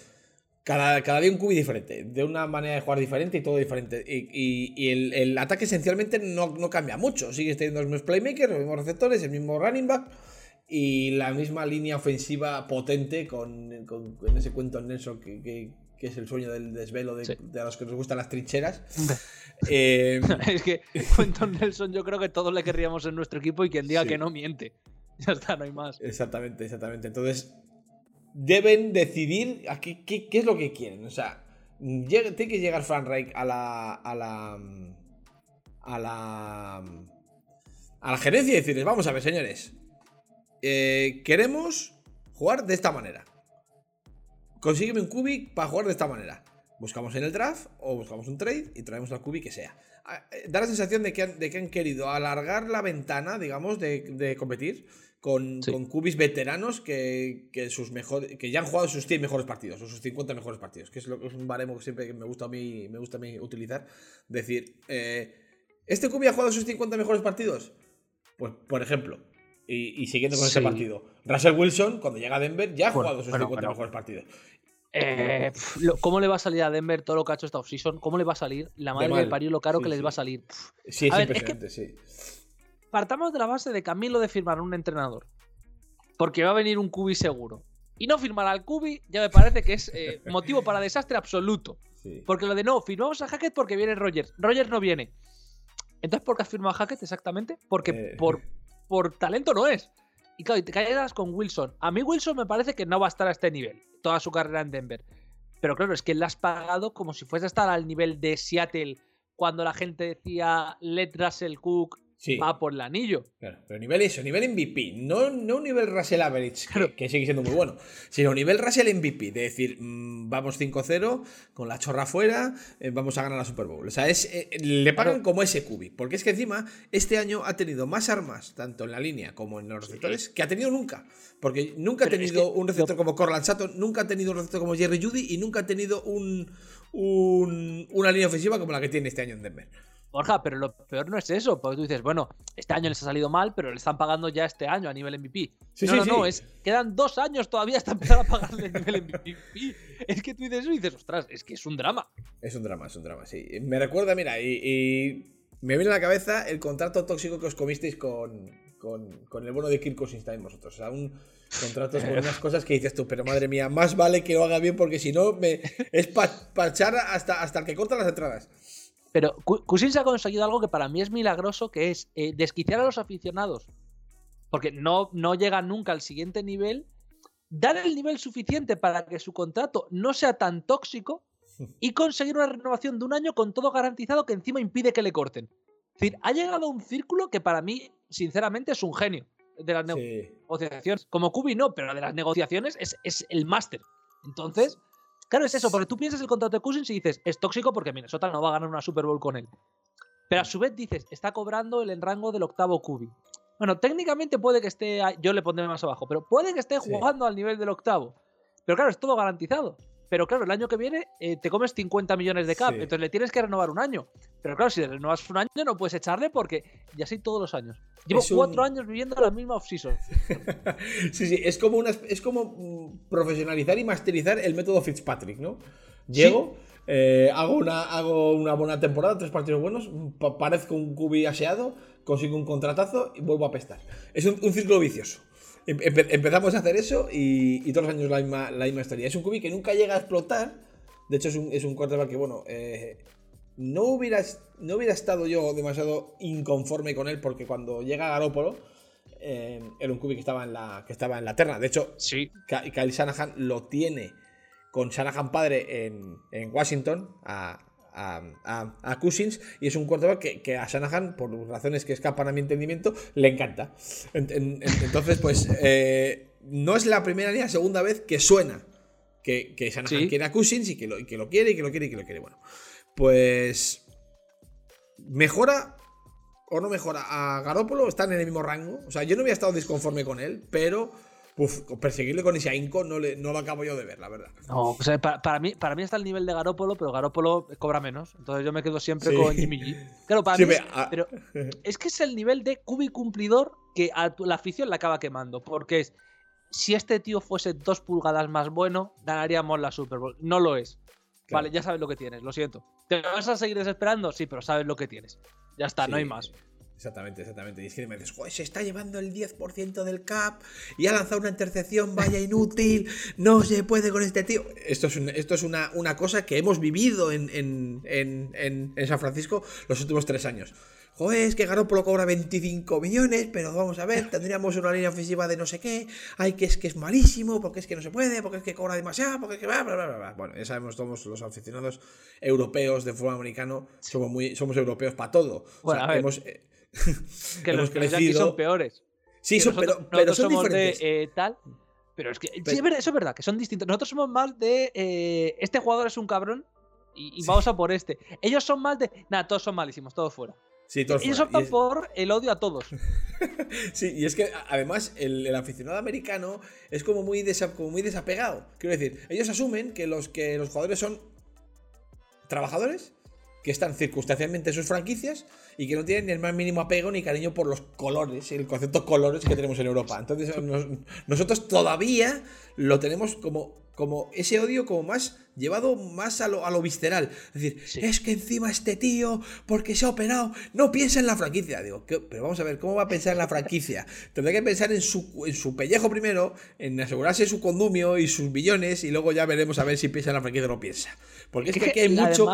Speaker 1: Cada, cada día un cubi diferente, de una manera de jugar diferente y todo diferente. Y, el, ataque esencialmente no, cambia mucho. Sigues teniendo los mismos playmakers, los mismos receptores, el mismo running back y la misma línea ofensiva potente con, ese cuento Nelson que, que es el sueño del desvelo de, de los que nos gustan las trincheras. Eh,
Speaker 2: es que Quentin Nelson yo creo que todos le querríamos en nuestro equipo y quien diga que no miente. Ya está, no hay más.
Speaker 1: Exactamente, exactamente. Entonces, deben decidir qué, qué, es lo que quieren. O sea, tiene que llegar Frank Reich a la. a la. a la. a la gerencia y decirles, vamos a ver, señores. Eh, queremos jugar de esta manera. Consígueme un cubic para jugar de esta manera. Buscamos en el draft o buscamos un trade y traemos la cubic que sea. Ah, eh, da la sensación de que han, de que han querido alargar la ventana, digamos, de, de competir con, con cubis veteranos que, que, sus mejor, que ya han jugado sus 100 mejores partidos o sus 50 mejores partidos, que es, lo, es un baremo que siempre me gusta a mí, me gusta a mí utilizar. Decir, eh, ¿este cubi ha jugado sus 50 mejores partidos? Pues, por ejemplo, y, y siguiendo con sí. ese partido, Russell Wilson, cuando llega a Denver, ya ha
Speaker 2: bueno,
Speaker 1: jugado sus
Speaker 2: bueno,
Speaker 1: 50
Speaker 2: bueno.
Speaker 1: mejores partidos.
Speaker 2: Eh, ¿Cómo le va a salir a Denver todo lo que ha hecho esta offseason? ¿Cómo le va a salir? La madre que parió lo caro
Speaker 1: Sí,
Speaker 2: que les
Speaker 1: sí.
Speaker 2: va a salir.
Speaker 1: Sí, es
Speaker 2: A ver, es
Speaker 1: impresionante, sí.
Speaker 2: Partamos de la base de que a mí lo de firmar un entrenador, porque va a venir un cubi seguro, y no firmar al cubi, ya me parece que es eh, motivo para desastre absoluto.
Speaker 1: sí.
Speaker 2: Porque lo de no, firmamos a Hackett porque viene Rogers. Rogers no viene. Entonces, ¿por qué has firmado a Hackett exactamente? Porque
Speaker 1: Eh.
Speaker 2: por, por talento no es. Y claro, y te callas con Wilson. A mí Wilson me parece que no va a estar a este nivel, toda su carrera en Denver. Pero claro, es que le has pagado como si fuese a estar al nivel de Seattle cuando la gente decía Let Russell Cook
Speaker 1: Sí.
Speaker 2: va por el anillo.
Speaker 1: Claro, pero nivel eso, nivel MVP, no, no un nivel Russell Average, que,
Speaker 2: Claro.
Speaker 1: que sigue siendo muy bueno, sino nivel Russell MVP, de decir, mm, vamos 5-0, con la chorra fuera, eh, vamos a ganar la Super Bowl. O sea, es, eh, le pagan
Speaker 2: Claro.
Speaker 1: como ese cubi, porque es que encima este año ha tenido más armas, tanto en la línea como en los receptores, que ha tenido nunca. Porque nunca ha
Speaker 2: es
Speaker 1: tenido
Speaker 2: que
Speaker 1: un receptor como Corland Sutton, nunca ha tenido un receptor como Jerry Judy y nunca ha tenido un, un- una línea ofensiva como la que tiene este año en Denver.
Speaker 2: Borja, pero lo peor no es eso, porque tú dices, bueno, este año les ha salido mal, pero le están pagando ya este año a nivel MVP.
Speaker 1: Sí,
Speaker 2: no,
Speaker 1: sí,
Speaker 2: no, no,
Speaker 1: sí.
Speaker 2: es, quedan dos años todavía hasta empezar a pagarle el nivel MVP. Es que tú dices eso y dices, ostras, es que es un drama.
Speaker 1: Es un drama, es un drama, sí. Me recuerda, mira, y, y me viene a la cabeza el contrato tóxico que os comisteis con, con, con el bono de Kirk Cousins también vosotros. O sea, un contrato con unas cosas que dices tú, pero madre mía, más vale que lo haga bien porque si no, me, es para echar hasta, hasta el que corta las entradas.
Speaker 2: Pero Cousins ha conseguido algo que para mí es milagroso, que es eh, desquiciar a los aficionados. Porque no, no llega nunca al siguiente nivel. Dar el nivel suficiente para que su contrato no sea tan tóxico y conseguir una renovación de un año con todo garantizado que encima impide que le corten. Es decir, ha llegado a un círculo que para mí, sinceramente, es un genio de las
Speaker 1: Sí.
Speaker 2: negociaciones. Como Kubi no, pero la de las negociaciones es, es el máster. Entonces, claro, es eso, porque tú piensas el contrato de Cousins y dices, es tóxico porque Minnesota no va a ganar una Super Bowl con él. Pero a su vez dices, está cobrando el en rango del octavo Kubi. Bueno, técnicamente puede que esté, yo le pondré más abajo, pero puede que esté
Speaker 1: Sí.
Speaker 2: jugando al nivel del octavo. Pero claro, es todo garantizado. Pero claro, el año que viene eh, te comes 50 millones de cap,
Speaker 1: Sí.
Speaker 2: entonces le tienes que renovar un año. Pero claro, si le renovas un año no puedes echarle porque ya así todos los años. Llevo
Speaker 1: un-
Speaker 2: cuatro años viviendo la misma offseason.
Speaker 1: Sí, sí, es como, una, es como mm, profesionalizar y masterizar el método Fitzpatrick, ¿no? Llego, eh, hago, una, hago una buena temporada, tres partidos buenos, pa- parezco un cubi aseado, consigo un contratazo y vuelvo a pestar. Es un, un círculo vicioso. Em- empe- empezamos a hacer eso y, y todos los años la misma, la misma historia. Es un cubi que nunca llega a explotar. De hecho, es un, es un quarterback que, bueno, eh, no, hubiera, no hubiera estado yo demasiado inconforme con él porque cuando llega Garópolo eh, era un cubi que estaba en la que estaba en la terna. De hecho,
Speaker 2: Sí.
Speaker 1: Kyle Shanahan lo tiene con Shanahan padre en, en Washington a, a, a- a Cousins y es un quarterback que, que a Shanahan, por razones que escapan a mi entendimiento, le encanta. En- en- en- entonces, pues eh, no es la primera ni la segunda vez que suena que, que Shanahan
Speaker 2: Sí.
Speaker 1: quiere a Cousins y que, lo, y que lo quiere y que lo quiere y que lo quiere. Bueno, pues mejora o no mejora a Garópolo, están en el mismo rango. O sea, yo no había estado disconforme con él, pero uf, perseguirle con ese ahínco no, le- no lo acabo yo de ver, la verdad.
Speaker 2: No, o sea, para, para mí, para mí está el nivel de Garópolo, pero Garópolo cobra menos. Entonces yo me quedo siempre
Speaker 1: Sí.
Speaker 2: con Jimmy G. Claro, para
Speaker 1: Sí,
Speaker 2: mí. es-
Speaker 1: a-
Speaker 2: pero es que es el nivel de cubi cumplidor que a tu- la afición le acaba quemando. Porque es. Si este tío fuese dos pulgadas más bueno, ganaríamos la Super Bowl. No lo es.
Speaker 1: Claro.
Speaker 2: Vale, ya sabes lo que tienes, lo siento. ¿Te vas a seguir desesperando? Sí, pero sabes lo que tienes. Ya está, no hay más.
Speaker 1: Exactamente, exactamente. Y es que me dices, se está llevando el 10% del cap y ha lanzado una intercepción, vaya inútil, no se puede con este tío. Esto es, esto es una, una, cosa que hemos vivido en, en, en, en San Francisco los últimos tres años. Joder, es que Garoppolo cobra 25 millones, pero vamos a ver, tendríamos una línea ofensiva de no sé qué, hay que es que es malísimo, porque es que no se puede, porque es que cobra demasiado, porque es que bla, bla, bla, bla. Bueno, ya sabemos todos los aficionados europeos de fútbol americano, somos muy somos europeos para todo.
Speaker 2: Bueno, hemos, eh, que los crecido... aquí son peores.
Speaker 1: Sí, son, pero, pero son diferentes.
Speaker 2: De, eh, tal, pero es que sí, eso es verdad, que son distintos. Nosotros somos más de eh, este jugador es un cabrón y, vamos a por este. Ellos son más de. Nada, todos son malísimos, todos fuera.
Speaker 1: Sí, todos
Speaker 2: Ellos optan por el odio a todos.
Speaker 1: sí, y es que además el, aficionado americano es como muy, como muy desapegado. Quiero decir, ellos asumen que los, que los jugadores son trabajadores que están circunstancialmente en sus franquicias y que no tienen ni el más mínimo apego ni cariño por los colores, el concepto colores que tenemos en Europa. Entonces nosotros todavía lo tenemos como como ese odio como más llevado más a lo, a lo visceral. Es decir, es que encima este tío, porque se ha operado, no piensa en la franquicia. Digo, pero vamos a ver, ¿cómo va a pensar en la franquicia? Tendrá que pensar en su, en su pellejo primero, en asegurarse su condumio y sus billones, y luego ya veremos a ver si piensa en la franquicia o no piensa. Porque es, que, aquí hay mucho.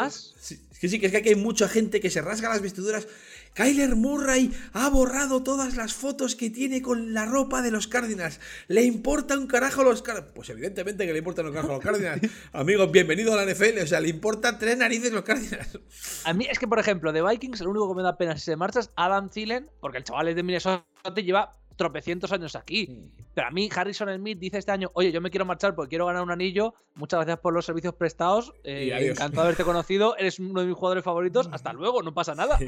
Speaker 1: que sí, que es que aquí hay mucha gente que se rasga las vestiduras Kyler Murray ha borrado todas las fotos que tiene con la ropa de los Cardinals. ¿Le importa un carajo a los Cardinals? Pues evidentemente que le importa un carajo a los Cardinals. Amigos, bienvenido a la NFL. O sea, le importa tres narices los Cardinals.
Speaker 2: A mí es que, por ejemplo, de Vikings, el único que me da pena si se marcha es Adam Thielen, porque el chaval es de Minnesota lleva tropecientos años aquí. Pero a mí Harrison Smith dice este año, oye, yo me quiero marchar porque quiero ganar un anillo. Muchas gracias por los servicios prestados. Eh, encantado de haberte conocido. Eres uno de mis jugadores favoritos. Hasta luego, no pasa nada.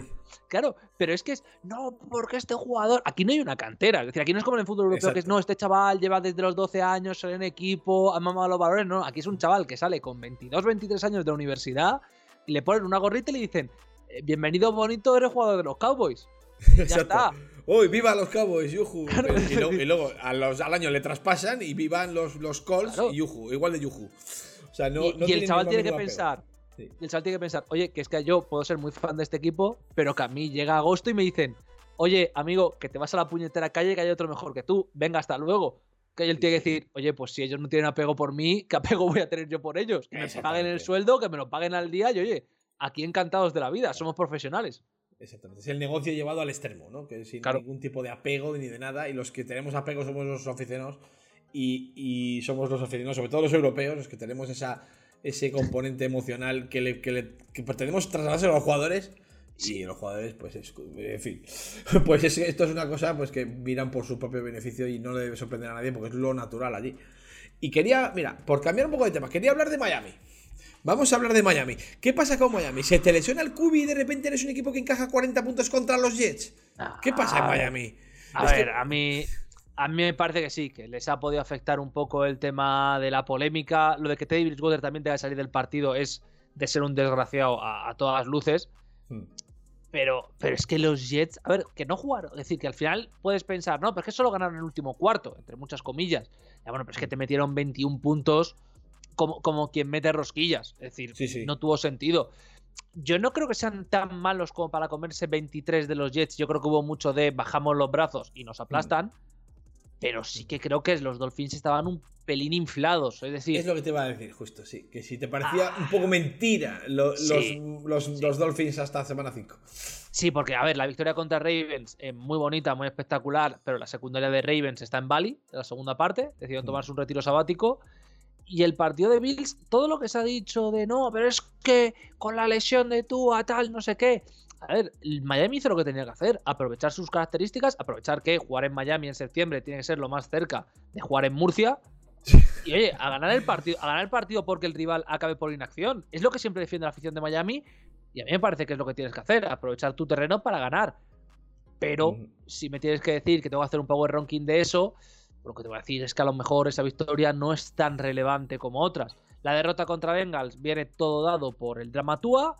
Speaker 2: Claro, pero es que es, no, porque este jugador... Aquí no hay una cantera. Es decir, aquí no es como en el fútbol europeo que es, no, este chaval lleva desde los 12 años, en equipo, ha mamado los valores. No, aquí es un chaval que sale con 22, 23 años de universidad y le ponen una gorrita y le dicen, eh, bienvenido bonito, eres jugador de los Cowboys. Ya está.
Speaker 1: ¡Uy, viva los Cowboys! Yuju. Y, luego, al año le traspasan y vivan los, los Colts y Yuju, igual de Yuju. O sea, no,
Speaker 2: y, el chaval tiene que pensar. el chaval tiene que pensar, oye, que es que yo puedo ser muy fan de este equipo, pero que a mí llega agosto y me dicen, oye, amigo, que te vas a la puñetera calle que hay otro mejor que tú, venga, hasta luego. Que él tiene que decir, oye, pues si ellos no tienen apego por mí, ¿qué apego voy a tener yo por ellos? Que me paguen el sueldo, que me lo paguen al día y oye, aquí encantados de la vida, somos profesionales.
Speaker 1: Exactamente. Es el negocio llevado al extremo, ¿no? Que sin ningún tipo de apego ni de nada. Y los que tenemos apego somos los aficionados. Y, somos los aficionados, sobre todo los europeos, los que tenemos esa, ese componente emocional que, le, que, le, que pretendemos trasladarse a los jugadores. Y los jugadores, pues, es, en fin. Pues esto es una cosa pues que miran por su propio beneficio y no le debe sorprender a nadie porque es lo natural allí. Y quería, mira, por cambiar un poco de tema, quería hablar de Miami. Vamos a hablar de Miami. ¿Qué pasa con Miami? ¿Se te lesiona el Cubi y de repente eres un equipo que encaja 40 puntos contra los Jets? ¿Qué pasa en Miami?
Speaker 2: A ver, a mí. A mí me parece que sí, que les ha podido afectar un poco el tema de la polémica. Lo de que Teddy Bridgewater también tenga que salir del partido es de ser un desgraciado a, todas las luces. Hmm. Pero, pero es que los Jets, a ver, que no jugaron. Es decir, que al final puedes pensar, no, pero es que solo ganaron el último cuarto, entre muchas comillas. Ya bueno, pero es que te metieron 21 puntos como, quien mete rosquillas. Es decir, no tuvo sentido. Yo no creo que sean tan malos como para comerse 23 de los Jets. Yo creo que hubo mucho de bajamos los brazos y nos aplastan. Mm. Pero sí que creo que los Dolphins estaban un pelín inflados. Es decir.
Speaker 1: Es lo que te iba a decir, justo, sí. Que si te parecía un poco mentira los, los, Dolphins hasta semana 5.
Speaker 2: Sí, porque, a ver, la victoria contra Ravens es muy bonita, muy espectacular, pero la secundaria de Ravens está en Bali, en la segunda parte. Decidieron mm. tomarse un retiro sabático. Y el partido de Bills, todo lo que se ha dicho de no, pero es que con la lesión de tú a tal, no sé qué. A ver, Miami hizo lo que tenía que hacer, aprovechar sus características, aprovechar que jugar en Miami en septiembre tiene que ser lo más cerca de jugar en Murcia. Y oye, a ganar el partido, a ganar el partido porque el rival acabe por inacción. Es lo que siempre defiende la afición de Miami. Y a mí me parece que es lo que tienes que hacer, aprovechar tu terreno para ganar. Pero si me tienes que decir que tengo que hacer un power ranking de eso, lo que te voy a decir es que a lo mejor esa victoria no es tan relevante como otras. La derrota contra Bengals viene todo dado por el Dramatua.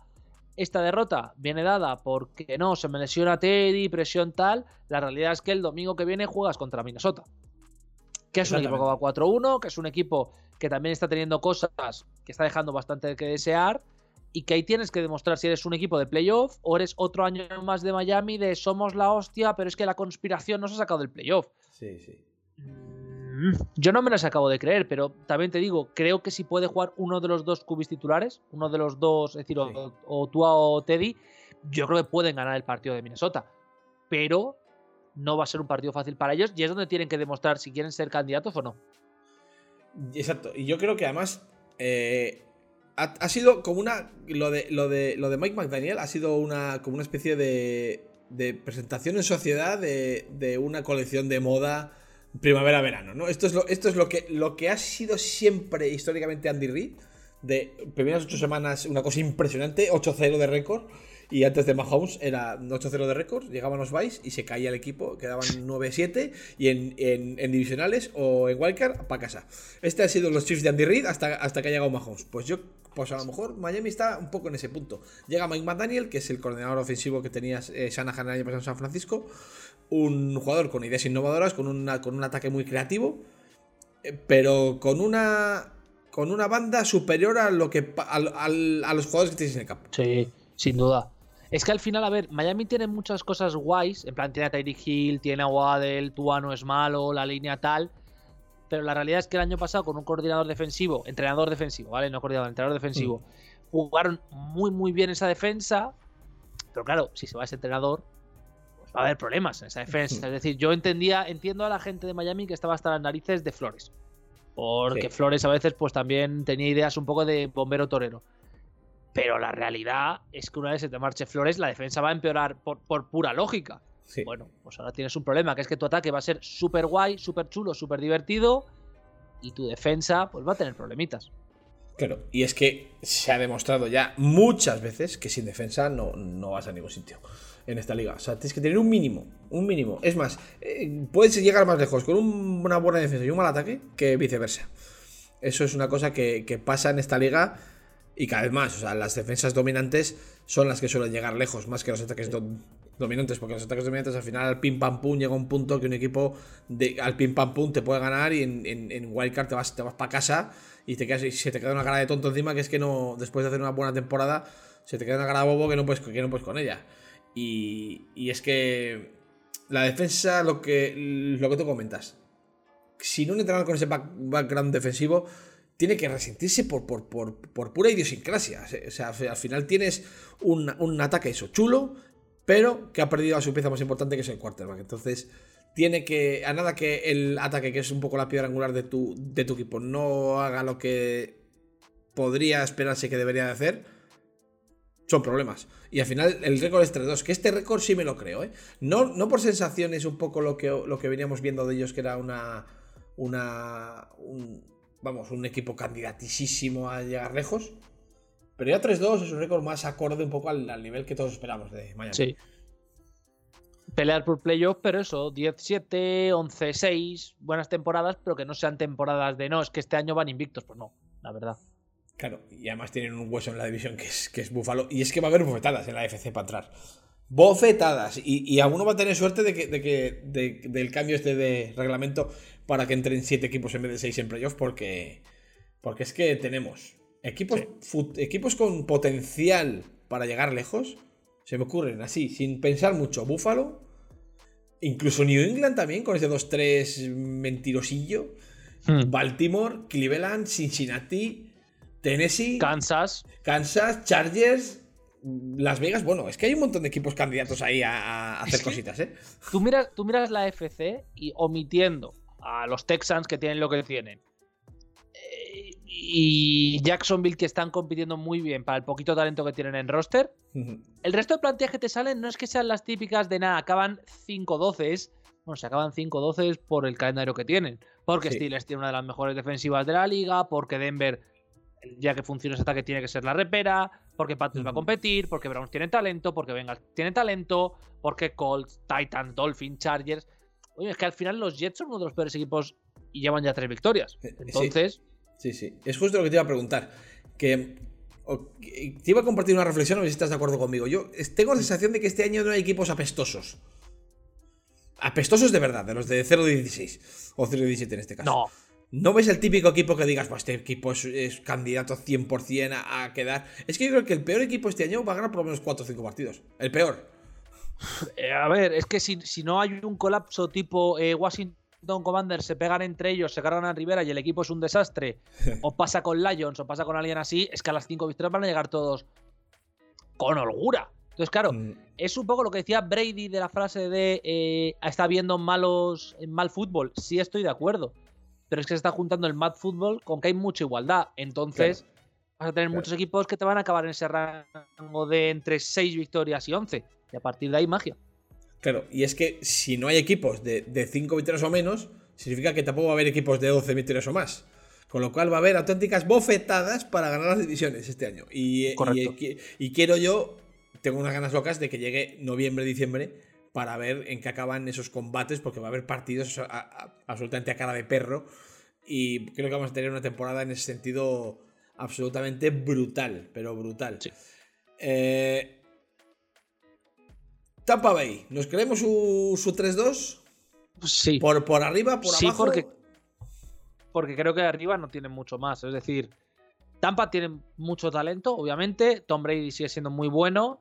Speaker 2: Esta derrota viene dada porque no, se me lesiona Teddy, presión tal. La realidad es que el domingo que viene juegas contra Minnesota. Que es un equipo que va 4-1, que es un equipo que también está teniendo cosas que está dejando bastante que desear. y que ahí tienes que demostrar si eres un equipo de playoff o eres otro año más de Miami de somos la hostia, pero es que la conspiración nos ha sacado del playoff.
Speaker 1: Sí, sí.
Speaker 2: Mm, yo no me las acabo de creer, pero también te digo, creo que si puede jugar uno de los dos cubis titulares, uno de los dos, es decir, o, o Tua o Teddy, yo creo que pueden ganar el partido de Minnesota. Pero no va a ser un partido fácil para ellos y es donde tienen que demostrar si quieren ser candidatos o no.
Speaker 1: Exacto. Y yo creo que además eh, ha, ha sido como una. Lo de, lo, de, lo de Mike McDaniel ha sido una como una especie de, de presentación en sociedad de, de una colección de moda primavera-verano. ¿no? Esto es, lo, esto es lo, que, lo que ha sido siempre históricamente Andy Reid. De primeras ocho semanas, una cosa impresionante, 8-0 de récord. Y antes de Mahomes era 8-0 de récord, llegaban los Vice y se caía el equipo, quedaban 9-7 y en, en- divisionales o en wildcard para casa. Este ha sido los Chiefs de Andy Reid hasta, hasta que ha llegado Mahomes. Pues yo, pues a lo mejor Miami está un poco en ese punto. Llega Mike McDaniel, que es el coordinador ofensivo que tenía eh, Shanahan el año pasado en San Francisco, un jugador con ideas innovadoras, con, una, con un ataque muy creativo, eh, pero con una con una banda superior a lo que a los jugadores que tienes en el campo.
Speaker 2: Sí, sin duda. Es que al final, a ver, Miami tiene muchas cosas guays. En plan, tiene a Tyreek Hill, tiene a Waddell, Tua no es malo, la línea tal. Pero la realidad es que el año pasado, con un coordinador defensivo, entrenador defensivo, ¿vale? No coordinador, entrenador defensivo, jugaron muy, muy bien esa defensa. Pero claro, si se va ese entrenador, va a haber problemas en esa defensa. Es decir, yo entendía, entiendo a la gente de Miami que estaba hasta las narices de Flores. Porque
Speaker 1: Sí.
Speaker 2: Flores a veces, pues también tenía ideas un poco de bombero torero. Pero la realidad es que una vez se te marche Flores, la defensa va a empeorar por, por pura lógica.
Speaker 1: Sí.
Speaker 2: Bueno, pues ahora tienes un problema, que es que tu ataque va a ser súper guay, súper chulo, súper divertido. Y tu defensa, pues va a tener problemitas.
Speaker 1: Claro, y es que se ha demostrado ya muchas veces que sin defensa no, no vas a ningún sitio en esta liga. O sea, tienes que tener un mínimo, un mínimo. Es más, eh, puedes llegar más lejos con un- una buena defensa y un mal ataque que viceversa. Eso es una cosa que, pasa en esta liga y cada vez más. O sea, las defensas dominantes son las que suelen llegar lejos, más que los ataques do- dominantes, porque los ataques dominantes al final al pim pam pum llega un punto que un equipo de, al pim pam pum te puede ganar y en wildcard te vas, te vas para casa y te quedas, y se te queda una cara de tonto encima que es que no, después de hacer una buena temporada, se te queda una cara de bobo que no puedes, que no puedes con ella. Y, es que la defensa, lo que, lo que tú comentas, sin un entrenador con ese back- background defensivo, tiene que resentirse por, por, por, por pura idiosincrasia. O sea, al final tienes un, un ataque eso, chulo, pero que ha perdido a su pieza más importante que es el quarterback. Entonces, tiene que, a nada que el ataque, que es un poco la piedra angular de tu, de tu equipo, no haga lo que podría esperarse que debería de hacer, son problemas. Y al final el récord es 3-2, que este récord sí me lo creo, ¿eh? No, no por sensaciones un poco lo que, lo que veníamos viendo de ellos, que era una... una un- vamos, un equipo candidatísimo a llegar lejos. Pero ya 3-2 es un récord más acorde un poco al, nivel que todos esperamos de Miami.
Speaker 2: Sí. Pelear por playoff, pero eso, 10-7, 11-6, buenas temporadas, pero que no sean temporadas de no, es que este año van invictos. Pues no, la verdad.
Speaker 1: Claro, y además tienen un hueso en la división que es, que es Búfalo. Y es que va a haber bofetadas en la FC para entrar. Bofetadas. Y, y alguno va a tener suerte de que, de que de- del cambio este de reglamento para que entren 7 equipos en vez de 6 en playoff. Porque, porque es que tenemos equipos, fut- equipos con potencial para llegar lejos. Se me ocurren así, sin pensar mucho. Búfalo. Incluso New England también, con ese 2-3 mentirosillo.
Speaker 2: Hmm.
Speaker 1: Baltimore, Cleveland, Cincinnati, Tennessee,
Speaker 2: Kansas,
Speaker 1: Kansas, Chargers, Las Vegas. Bueno, es que hay un montón de equipos candidatos ahí a, a hacer cositas, ¿eh?
Speaker 2: tú miras, tú miras la FC y omitiendo a los Texans que tienen lo que tienen eh, y Jacksonville que están compitiendo muy bien para el poquito talento que tienen en roster, el resto de plantillas que te salen no es que sean las típicas de nada, acaban 5-12, es- bueno, se acaban 5-12 por el calendario que tienen, porque
Speaker 1: Sí.
Speaker 2: Steelers tiene una de las mejores defensivas de la liga, porque Denver, ya que funciona ese ataque, tiene que ser la repera, porque Patriots va a competir, porque Browns tiene talento, porque Bengals tiene talento, porque Colts, Titans, Dolphins, Chargers. Oye, es que al final los Jets son uno de los peores equipos y llevan ya tres victorias.
Speaker 1: Eh, sí.
Speaker 2: Entonces,
Speaker 1: Sí, sí. Es justo lo que te iba a preguntar. Que te iba a compartir una reflexión, a ver si estás de acuerdo conmigo. Yo es- tengo la sensación de que este año no hay equipos apestosos. Apestosos de verdad, de los de 0-16 o 0-17 en este caso.
Speaker 2: no.
Speaker 1: No ves el típico equipo que digas, este equipo es, candidato 100% a, a, quedar. Es que yo creo que el peor equipo este año va a ganar por lo menos 4 o 5 partidos. El peor.
Speaker 2: Eh, a ver, es que si, no hay un colapso tipo eh, Washington Commanders se pegan entre ellos, se cargan a Rivera y el equipo es un desastre, o pasa con Lions o pasa con alguien así, es que a las 5 victorias van a llegar todos con holgura. Entonces, claro, mm. es un poco lo que decía Brady de la frase de eh, está viendo malos, mal fútbol. Sí estoy de acuerdo. Pero es que se está juntando el mad fútbol con que hay mucha igualdad. Entonces, vas a tener muchos equipos que te van a acabar en ese rango de entre 6 victorias y 11. Y a partir de ahí, magia.
Speaker 1: Claro, y es que si no hay equipos de 5 victorias o menos, significa que tampoco va a haber equipos de 12 victorias o más. Con lo cual va a haber auténticas bofetadas para ganar las divisiones este año. Y, y, quiero yo, tengo unas ganas locas de que llegue noviembre, diciembre, para ver en qué acaban esos combates, porque va a haber partidos absolutamente a cara de perro. Y creo que vamos a tener una temporada en ese sentido absolutamente brutal, pero brutal. Eh, Tampa Bay, ¿nos creemos su, su 3-2?
Speaker 2: Sí.
Speaker 1: ¿Por, ¿Por arriba, por
Speaker 2: sí,
Speaker 1: abajo?
Speaker 2: Porque, porque creo que arriba no tienen mucho más. Es decir, Tampa tiene mucho talento, obviamente. Tom Brady sigue siendo muy bueno.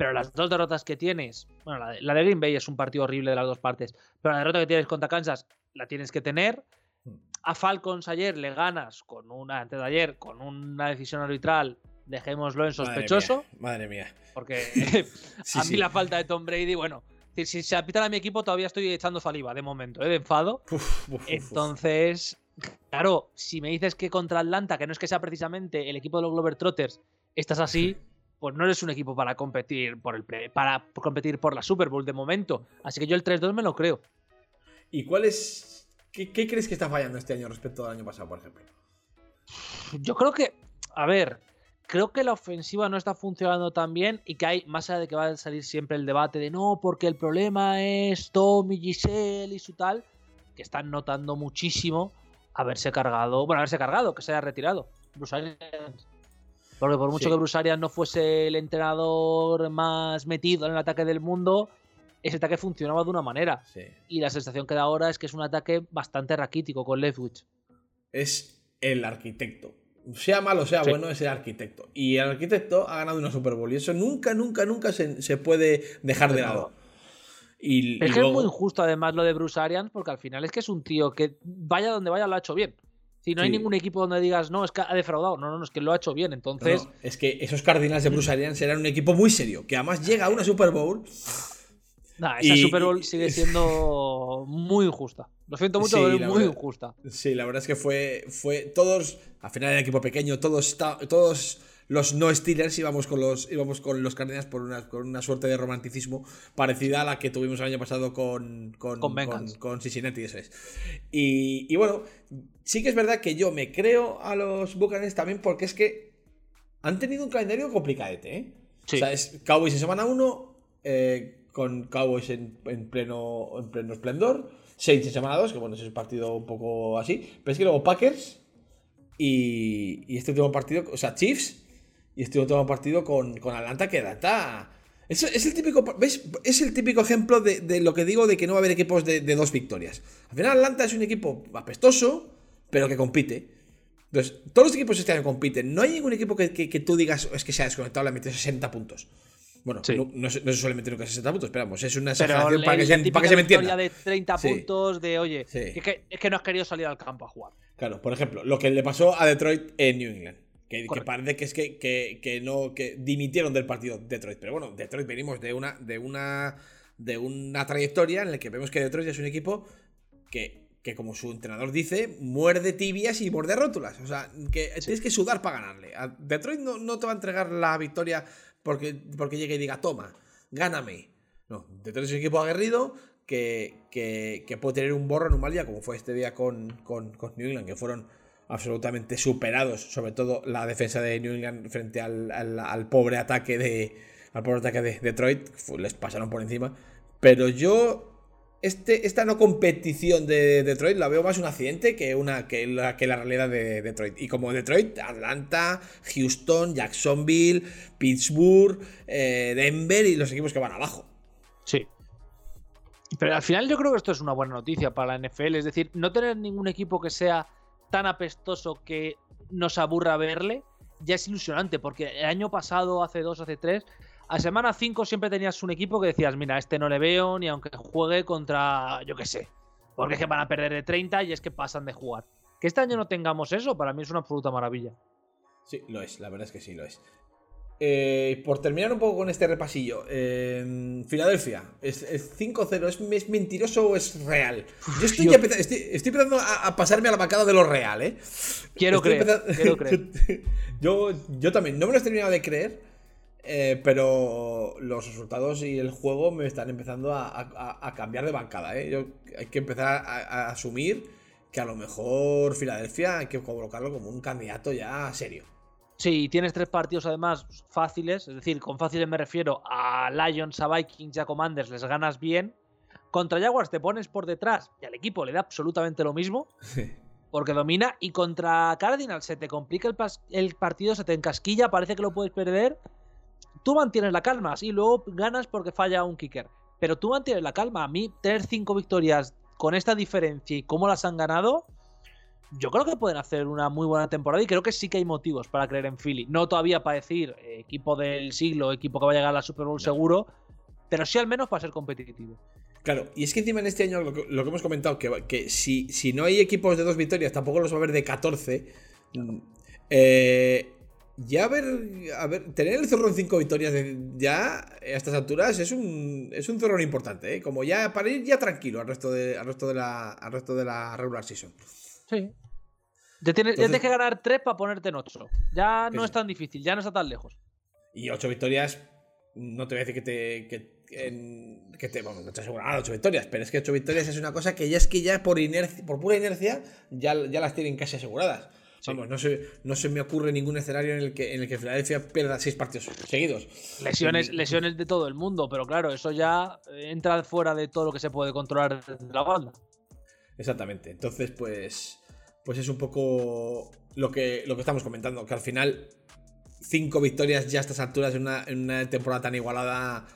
Speaker 2: Pero las dos derrotas que tienes, bueno, la de, la de, Green Bay es un partido horrible de las dos partes, pero la derrota que tienes contra Kansas la tienes que tener. Hmm. A Falcons ayer le ganas con una, antes de ayer, con una decisión arbitral dejémoslo en sospechoso.
Speaker 1: Madre mía.
Speaker 2: Porque a mí la falta de Tom Brady, bueno, si se apitan a mi equipo todavía estoy echando saliva de momento, ¿eh? de enfado. Entonces, claro, si me dices que contra Atlanta, que no es que sea precisamente el equipo de los Glover Trotters, estás así, pues no eres un equipo para competir por el para competir por la Super Bowl de momento. Así que yo el 3-2 me lo creo.
Speaker 1: ¿Y cuál es qué, qué crees que está fallando este año respecto al año pasado, por ejemplo?
Speaker 2: Yo creo que, a ver, creo que la ofensiva no está funcionando tan bien y que hay, más allá de que va a salir siempre el debate de no, porque el problema es Tom y Giselle y su tal, que están notando muchísimo haberse cargado, bueno, haberse cargado, que se haya retirado. Bruce Arians. Porque por mucho que Bruce Arians no fuese el entrenador más metido en el ataque del mundo, ese ataque funcionaba de una manera. Y la sensación que da ahora es que es un ataque bastante raquítico con Leftwich.
Speaker 1: Es el arquitecto sea malo, sea bueno, es el arquitecto. Y el arquitecto ha ganado una Super Bowl. Y eso nunca, nunca, nunca se, puede dejar de lado.
Speaker 2: Y, es que es muy injusto además lo de Bruce Arians, porque al final es que es un tío que vaya donde vaya lo ha hecho bien. Si no hay ningún equipo donde digas, no, es que ha defraudado. No, no, no, es que lo ha hecho bien. Entonces.
Speaker 1: es que esos Cardinals de Bruce Arians eran un equipo muy serio, que además llega a una Super Bowl.
Speaker 2: esa Super Bowl sigue siendo muy injusta. Lo siento mucho, pero es muy injusta.
Speaker 1: Sí, la verdad es que fue, fue todos, al final era equipo pequeño, todos, todos los no Steelers íbamos con los, íbamos con los Cardinals por una, con una suerte de romanticismo parecida a la que tuvimos el año pasado con, con, con, Cincinnati, eso es. Y, bueno, sí que es verdad que yo me creo a los Buccaneers también porque es que han tenido un calendario complicadete, ¿eh? O sea, es Cowboys en semana 1, eh, con Cowboys en, en, pleno, en pleno esplendor. Saints en semana 2, que bueno, es un partido un poco así. Pero es que luego Packers y, y este último partido, o sea, Chiefs y este último partido con, con Atlanta que data. Es, es, el típico, ¿ves? Es el típico ejemplo de, lo que digo de que no va a haber equipos de, dos victorias. Al final Atlanta es un equipo apestoso, pero que compite. Entonces, todos los equipos este año compiten. No hay ningún equipo que, que, tú digas es que sea desconectado le mete 60 puntos. Bueno, no, no, se, suele meter nunca 60 puntos, esperamos. Es una exageración para, que se, para que se me entienda.
Speaker 2: de 30 puntos de, oye, es, que, es, que, no has querido salir al campo a jugar.
Speaker 1: Claro, por ejemplo, lo que le pasó a Detroit en New England. Que, parece que es que, que, no que dimitieron del partido Detroit. Pero bueno, Detroit venimos de una, de una, de una trayectoria en la que vemos que Detroit es un equipo que, que como su entrenador dice, muerde tibias y muerde rótulas. O sea, que tienes que sudar para ganarle. A Detroit no, no te va a entregar la victoria porque, porque llegue y diga, toma, gáname. No, Detroit es un equipo aguerrido que, que, puede tener un borro en un mal día, como fue este día con, con, New England, que fueron absolutamente superados, sobre todo la defensa de New England frente al, pobre ataque de al pobre ataque de Detroit, les pasaron por encima. Pero yo este, esta no competición de Detroit la veo más un accidente que, una, que la realidad de Detroit. Y como Detroit, Atlanta, Houston, Jacksonville, Pittsburgh, eh, Denver y los equipos que van abajo.
Speaker 2: Sí. Pero al final yo creo que esto es una buena noticia para la NFL. Es decir, no tener ningún equipo que sea tan apestoso que nos aburra verle, ya es ilusionante, porque el año pasado, hace dos, hace tres, a semana 5 siempre tenías un equipo que decías, mira, este no le veo ni aunque juegue contra, yo qué sé, porque es que van a perder de 30 y es que pasan de jugar. Que este año no tengamos eso, para mí es una absoluta maravilla.
Speaker 1: Sí, lo es, la verdad es que sí, lo es. Eh, por terminar un poco con este repasillo, eh, Filadelfia, ¿es, 5-0? ¿Es, mentiroso o es real? Yo estoy, empezando a, pasarme a la bancada de lo real, ¿eh?
Speaker 2: Quiero creer, quiero creer.
Speaker 1: yo, yo también, no me lo he terminado de creer, eh, pero los resultados y el juego me están empezando a, cambiar de bancada, ¿eh? Yo, hay que empezar a asumir que a lo mejor Filadelfia hay que colocarlo como un candidato ya serio.
Speaker 2: Sí, tienes tres partidos además fáciles, es decir, con fáciles me refiero a Lions, a Vikings y a Commanders, les ganas bien. Contra Jaguars te pones por detrás y al equipo le da absolutamente lo mismo, porque domina. Y contra Cardinals se te complica el, el partido, se te encasquilla, parece que lo puedes perder. Tú mantienes la calma, sí, luego ganas porque falla un kicker. Pero tú mantienes la calma. A mí, tener cinco victorias con esta diferencia y cómo las han ganado, yo creo que pueden hacer una muy buena temporada y creo que sí que hay motivos para creer en Philly. No todavía para decir eh, equipo del siglo, equipo que va a llegar a la Super Bowl seguro, pero sí al menos para ser competitivo.
Speaker 1: Claro, y es que encima en este año lo que, hemos comentado, que, que si, si, no hay equipos de dos victorias, tampoco los va a haber de 14. Mm, eh, ya ver, a ver, tener el zorro en cinco victorias ya a estas alturas es un, es un zorro importante, ¿eh? como ya para ir ya tranquilo al resto de, al resto de, la, al resto de la regular season.
Speaker 2: Sí. Ya tienes, que ganar 3 para ponerte en 8. Ya no es tan difícil, ya no está tan lejos.
Speaker 1: Y 8 victorias, no te voy a decir que te. Que, que te vamos, no te asegurar 8 victorias, pero es que 8 victorias es una cosa que ya es que ya por inercia, por pura inercia, ya, ya las tienen casi aseguradas. Vamos, no se, no se me ocurre ningún escenario en el que, en el que Filadelfia pierda 6 partidos seguidos.
Speaker 2: Lesiones, lesiones de todo el mundo, pero claro, eso ya entra fuera de todo lo que se puede controlar de la banda.
Speaker 1: Exactamente. Entonces, pues pues es un poco lo que, lo que estamos comentando, que al final cinco victorias ya a estas alturas en una, temporada tan igualada...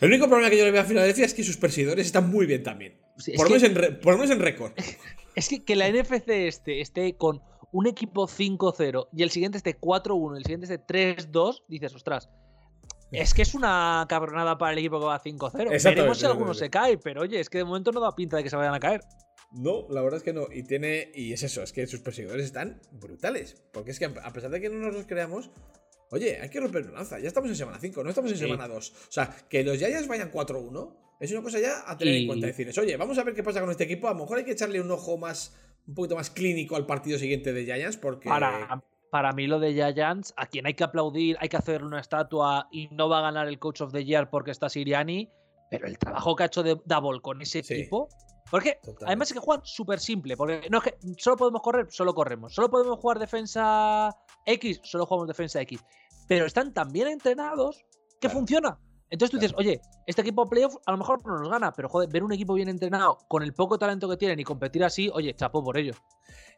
Speaker 1: El único problema que yo le veo a Filadelfia es que sus perseguidores están muy bien también. por, lo menos en récord.
Speaker 2: Es que, que la NFC este esté con un equipo 5-0 y el siguiente esté 4-1 y el siguiente esté 3-2, dices, ostras, es que es una cabronada para el equipo que va 5-0. Veremos si alguno se cae, pero oye, es que de momento no da pinta de que se vayan a caer.
Speaker 1: No, la verdad es que no. Y tiene. Y es eso, es que sus perseguidores están brutales. Porque es que a pesar de que no nos los creamos. Oye, hay que romper una lanza. Ya estamos en semana 5, no estamos en semana 2. O sea, que los Giants vayan 4-1 es una cosa ya a tener en cuenta. Decir, oye, vamos a ver qué pasa con este equipo. A lo mejor hay que echarle un ojo más. Un poquito más clínico al partido siguiente de Giants. Porque.
Speaker 2: Para, para mí, lo de Giants, a quien hay que aplaudir, hay que hacerle una estatua y no va a ganar el Coach of the Year porque está Siriani. Pero el trabajo que ha hecho de Double con ese equipo porque además es que juegan súper simple. Porque no es que solo podemos correr, solo corremos. Solo podemos jugar defensa X, solo jugamos defensa X. Pero están tan bien entrenados que funciona. Entonces tú dices, oye, este equipo playoff a lo mejor no nos gana, pero joder, ver un equipo bien entrenado con el poco talento que tienen y competir así, oye, chapo por ello.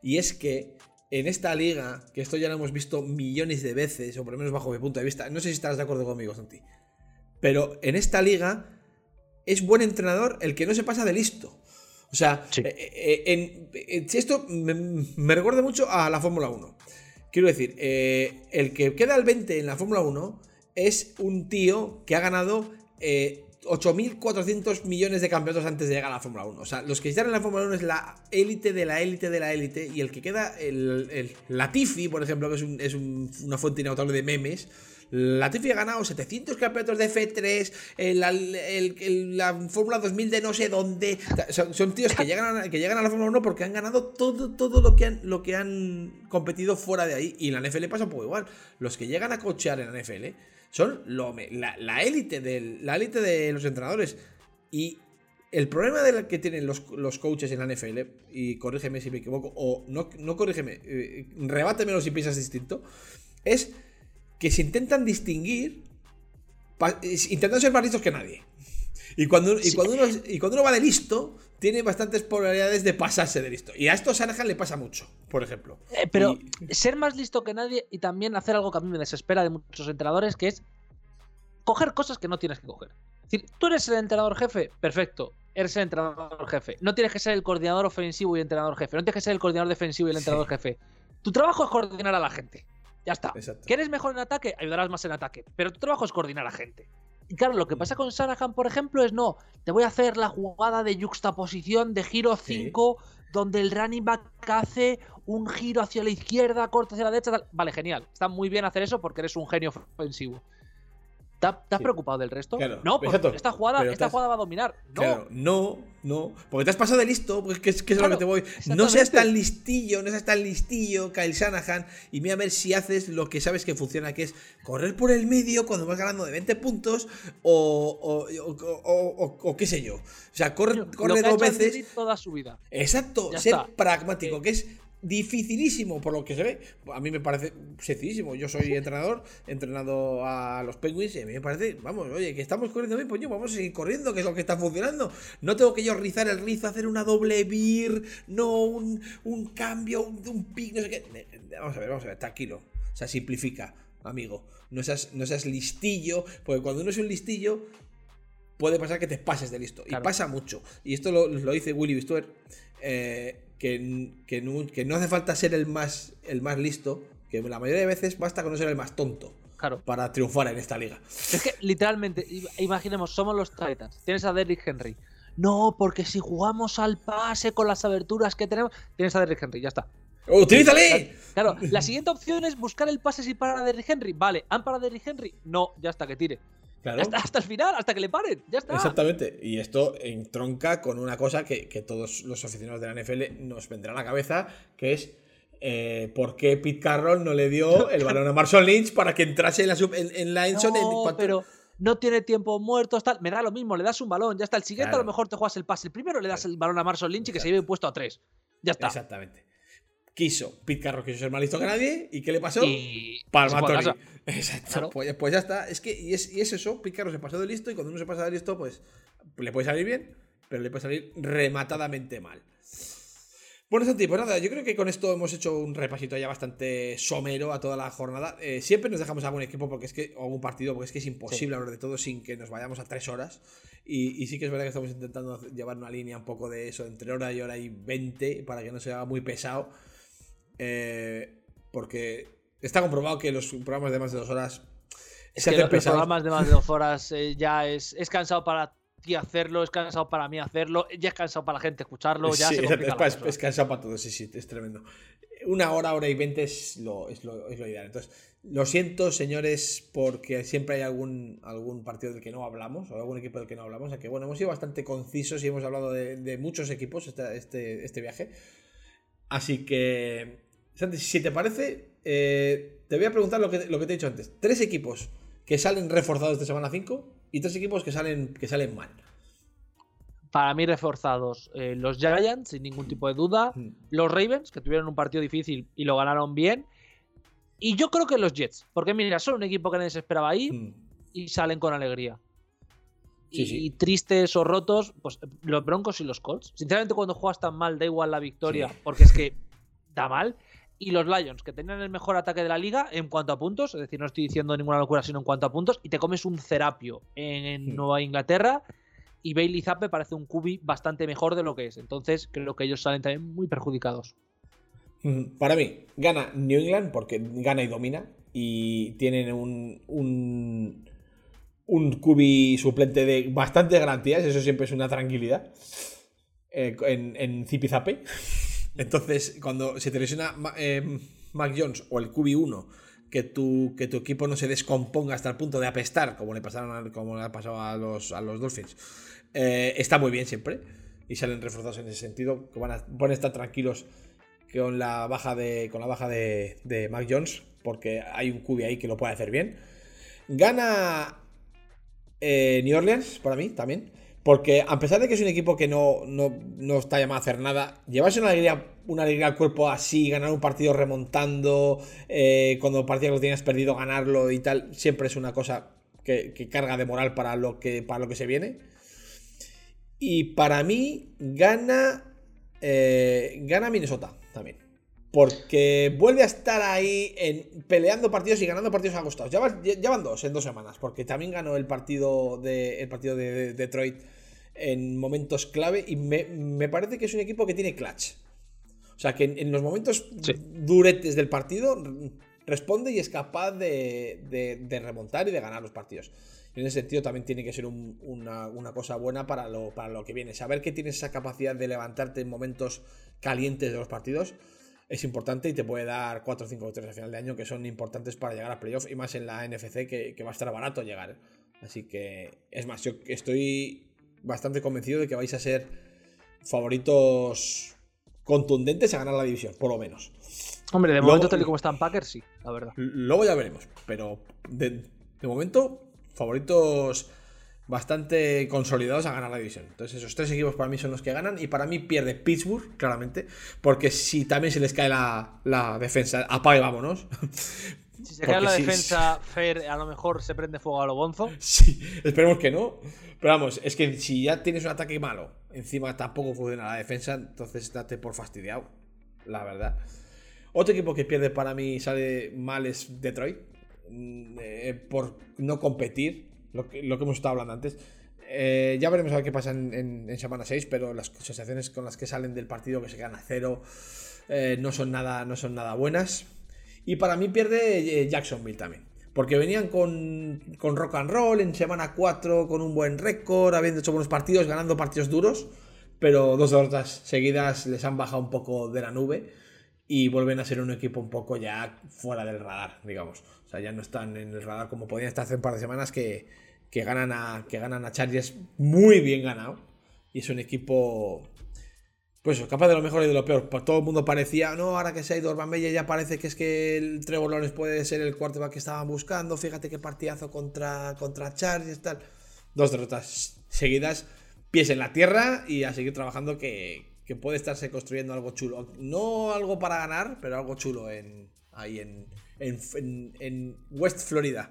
Speaker 1: Y es que en esta liga, que esto ya lo hemos visto millones de veces, o por lo menos bajo mi punto de vista, no sé si estarás de acuerdo conmigo, Santi, pero en esta liga es buen entrenador el que no se pasa de listo. O sea, eh, eh, en, esto me, recuerda mucho a la Fórmula 1. Quiero decir, eh, el que queda al 20 en la Fórmula 1 es un tío que ha ganado 8.400 millones de campeonatos antes de llegar a la Fórmula 1. O sea, los que están en la Fórmula 1 es la élite de la élite de la élite. Y el que queda, el, el Latifi, por ejemplo, que es, es una fuente inagotable de memes Latifi ha ganado 700 campeonatos de F3, la Fórmula 2000 de no sé dónde. Son, tíos que llegan, a, que llegan a la Fórmula 1 porque han ganado todo, todo lo, que han, lo que han competido fuera de ahí. Y en la NFL pasa un poco igual. Los que llegan a cochear en la NFL son la élite la élite de los entrenadores. Y el problema de que tienen los, coaches en la NFL, y corrígeme si me equivoco, o no, no corrígeme, eh, rebátemelo si piensas distinto, es que se intentan distinguir, intentan ser más listos que nadie. Y cuando, y, cuando uno, y cuando uno va de listo, tiene bastantes probabilidades de pasarse de listo. Y a esto Shanahan le pasa mucho, por ejemplo.
Speaker 2: Eh, pero ser más listo que nadie y también hacer algo que a mí me desespera de muchos entrenadores, que es coger cosas que no tienes que coger. Es decir, tú eres el entrenador jefe, perfecto. eres el entrenador jefe. No tienes que ser el coordinador ofensivo y el entrenador jefe. No tienes que ser el coordinador defensivo y el entrenador jefe. Tu trabajo es coordinar a la gente. Ya está. ¿Quieres mejor en ataque? Ayudarás más en ataque. Pero tu trabajo es coordinar a la gente. Y claro, lo que pasa con Sarahan, por ejemplo, es no, te voy a hacer la jugada de juxtaposición de giro 5, donde el running back hace un giro hacia la izquierda, corta hacia la derecha. Vale, genial. Está muy bien hacer eso porque eres un genio ofensivo. ¿Te, has preocupado del resto? no, porque esta jugada, esta jugada va a dominar. No.
Speaker 1: Claro, no, no. Porque te has pasado de listo, porque que es, lo que te voy. No seas tan listillo, no seas tan listillo, Kyle Shanahan, y mira a ver si haces lo que sabes que funciona, que es correr por el medio cuando vas ganando de 20 puntos o, o, qué sé yo. O sea, corre, corre dos veces.
Speaker 2: Toda su vida.
Speaker 1: Exacto, ser pragmático, que es dificilísimo por lo que se ve. A mí me parece sencillísimo. Yo soy entrenador, entrenado a los Penguins y a mí me parece, vamos, oye, que estamos corriendo bien, pues yo vamos a seguir corriendo, que es lo que está funcionando. No tengo que yo rizar el rizo, hacer una doble beer, no un, cambio, un, pick, no sé qué. Vamos a ver, vamos a ver, tranquilo. O sea, simplifica, amigo. No seas, no seas listillo, porque cuando uno es un listillo, puede pasar que te pases de listo. Y pasa mucho. Y esto lo, lo dice Willy Bistuer. Eh, que, que, no, hace falta ser el más, el más listo, que la mayoría de veces basta con no ser el más tonto. Para triunfar en esta liga.
Speaker 2: Es que literalmente, imaginemos, somos los Titans. Tienes a Derrick Henry. No, porque si jugamos al pase con las aberturas que tenemos, tienes a Derrick Henry, ya está.
Speaker 1: ¡Utilízale!
Speaker 2: Claro, la siguiente opción es buscar el pase si para Derrick Henry. Vale, ¿han parado a Derrick Henry? No, ya está, que tire. Hasta, el final, hasta que le paren. Ya está.
Speaker 1: Exactamente. Y esto entronca con una cosa que, todos los aficionados de la NFL nos vendrá a la cabeza, que es eh, por qué Pete Carroll no le dio el balón a Marshall Lynch para que entrase en la, en, la
Speaker 2: no, pero no tiene tiempo muerto, tal. Me da lo mismo, le das un balón, ya está. El siguiente a lo mejor te juegas el pase. El primero le das el balón a Marshall Lynch y que se lleve puesto a tres. Ya está.
Speaker 1: Exactamente quiso, Pete Carroll quiso ser más listo que nadie, ¿y qué le pasó? Y... Palmatori. Exacto, pues, pues, ya está. Es que, y es, eso, Pete Carroll se pasó de listo, y cuando uno se pasa de listo, pues le puede salir bien, pero le puede salir rematadamente mal. Bueno, Santi, pues nada, yo creo que con esto hemos hecho un repasito ya bastante somero a toda la jornada. Eh, siempre nos dejamos algún equipo porque es que, o algún partido, porque es que es imposible hablar de todo sin que nos vayamos a tres horas. Y, y, sí que es verdad que estamos intentando llevar una línea un poco de eso, entre hora y hora y veinte, para que no sea muy pesado. Eh, porque está comprobado que los programas de más de dos horas.
Speaker 2: Es que los programas de más de dos horas eh, ya es, es cansado para ti hacerlo, es cansado para mí hacerlo, ya es cansado para la gente escucharlo. Ya
Speaker 1: es, es, cansado para todos, sí, sí, es tremendo. Una hora, hora y veinte es lo, es lo, es lo ideal. Entonces, lo siento, señores, porque siempre hay algún, algún partido del que no hablamos, o algún equipo del que no hablamos. O que, bueno, hemos sido bastante concisos y hemos hablado de, de muchos equipos este, este, este viaje. Así que Santi, si te parece, eh, te voy a preguntar lo que, lo que te he dicho antes. Tres equipos que salen reforzados de semana 5 y tres equipos que salen, que salen mal.
Speaker 2: Para mí reforzados eh, los Giants, sin ningún tipo de duda. Mm. Los Ravens, que tuvieron un partido difícil y lo ganaron bien. Y yo creo que los Jets, porque mira, son un equipo que nadie se esperaba ahí mm. y salen con alegría. y, tristes o rotos, pues los Broncos y los Colts. Sinceramente, cuando juegas tan mal, da igual la victoria, porque es que da mal y los Lions, que tenían el mejor ataque de la liga en cuanto a puntos, es decir, no estoy diciendo ninguna locura, sino en cuanto a puntos, y te comes un Cerapio en. Nueva Inglaterra, y Bailey Zappe parece un QB bastante mejor de lo que es. Entonces, creo que ellos salen también muy perjudicados.
Speaker 1: Hmm, para mí, gana New England porque gana y domina, y tienen un, un, un QB suplente de bastantes garantías, eso siempre es una tranquilidad, eh, en, en Zipizape. Entonces, cuando se te lesiona eh, Mac Jones o el QB1, que tu, que tu equipo no se descomponga hasta el punto de apestar, como le pasaron como le ha pasado a los, a los Dolphins, eh, está muy bien siempre. Y salen reforzados en ese sentido, que van a, estar tranquilos con la baja de. con la baja de Mac Jones. Porque hay un QB ahí que lo puede hacer bien. Gana eh, New Orleans, para mí, también. Porque a pesar de que es un equipo que no, está llamado a hacer nada, llevarse una alegría, una alegría al cuerpo así, ganar un partido remontando, eh, cuando partido lo tienes perdido, ganarlo y tal, siempre es una cosa que, carga de moral para lo, que, para lo que se viene. Y para mí, gana, eh, gana Minnesota también. Porque vuelve a estar ahí en, peleando partidos y ganando partidos agostados. Ya, ya, van dos en dos semanas. Porque también ganó el partido de, el partido de Detroit en momentos clave y me, parece que es un equipo que tiene clutch. O sea, que en, los momentos duretes del partido responde y es capaz de, remontar y de ganar los partidos. En ese sentido también tiene que ser una, cosa buena para lo, para lo que viene. Saber que tienes esa capacidad de levantarte en momentos calientes de los partidos es importante y te puede dar 4 o 5 3 al final de año que son importantes para llegar a playoff y más en la NFC que, va a estar barato llegar. Así que, es más, yo estoy bastante convencido de que vais a ser favoritos contundentes a ganar la división, por lo menos.
Speaker 2: Hombre, de momento, tal y como están Packers, sí, la verdad.
Speaker 1: Luego ya veremos, pero de, de momento, favoritos bastante consolidados a ganar la división. Entonces esos tres equipos para mí son los que ganan y para mí pierde Pittsburgh, claramente, porque si también se les cae la, defensa, apague, vámonos.
Speaker 2: Si se cae la defensa, Fair a lo mejor se prende fuego a lo bonzo.
Speaker 1: Sí, esperemos que no. Pero vamos, es que si ya tienes un ataque malo, encima tampoco funciona la defensa, entonces date por fastidiado, la verdad. Otro equipo que pierde para mí sale mal es Detroit, mm, eh, por no competir lo que, hemos estado hablando antes. Eh, ya veremos a ver qué pasa en, semana 6, pero las sensaciones con las que salen del partido que se quedan a cero eh, no, son nada, no son nada buenas. Y para mí pierde eh, Jacksonville también. Porque venían con, con, rock and roll en semana 4, con un buen récord, habiendo hecho buenos partidos, ganando partidos duros. Pero dos derrotas seguidas les han bajado un poco de la nube y vuelven a ser un equipo un poco ya fuera del radar, digamos. O sea, ya no están en el radar como podían estar hace un par de semanas que, ganan a que ganan a Chargers muy bien ganado. Y es un equipo pues capaz de lo mejor y de lo peor. Pues todo el mundo parecía, no, ahora que se ha ido Orban ya parece que es que el Trevor Lawrence puede ser el quarterback que estaban buscando. Fíjate qué partidazo contra, contra Chargers, tal. Dos derrotas seguidas, pies en la tierra y a seguir trabajando que, que puede estarse construyendo algo chulo. No algo para ganar, pero algo chulo en, ahí en, en, West Florida.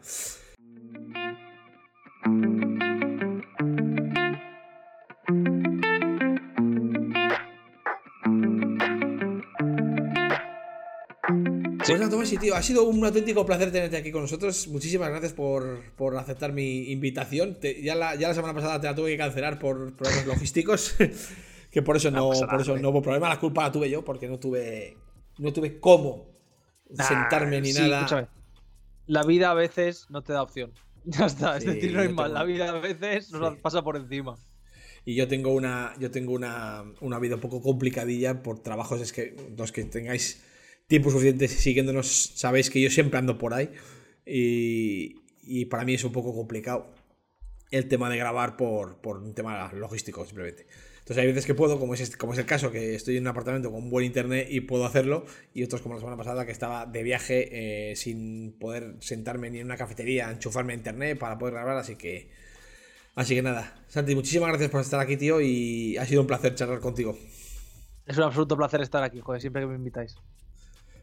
Speaker 1: Pues nada, Tomás, tío, ha sido un auténtico placer tenerte aquí con nosotros. Muchísimas gracias por, aceptar mi invitación. ya, la, ya, la, semana pasada te la tuve que cancelar por problemas logísticos, que por eso no, por eso no hubo problema. La culpa la tuve yo, porque no tuve, no tuve cómo sentarme ni nada.
Speaker 2: La vida a veces no te da opción. Ya está, es decir, no hay mal. La vida a veces nos pasa por encima.
Speaker 1: Y yo tengo una, yo tengo una, una, vida un poco complicadilla por trabajos. Es que los que tengáis tiempo suficiente siguiéndonos sabéis que yo siempre ando por ahí. Y, y para mí es un poco complicado el tema de grabar por, por un tema logístico, simplemente. Entonces hay veces que puedo, como es, este, como es el caso, que estoy en un apartamento con buen internet y puedo hacerlo, y otros como la semana pasada que estaba de viaje eh, sin poder sentarme ni en una cafetería, enchufarme a internet para poder grabar, así que... Así que nada, Santi, muchísimas gracias por estar aquí, tío, y ha sido un placer charlar contigo.
Speaker 2: Es un absoluto placer estar aquí, joder, siempre que me invitáis.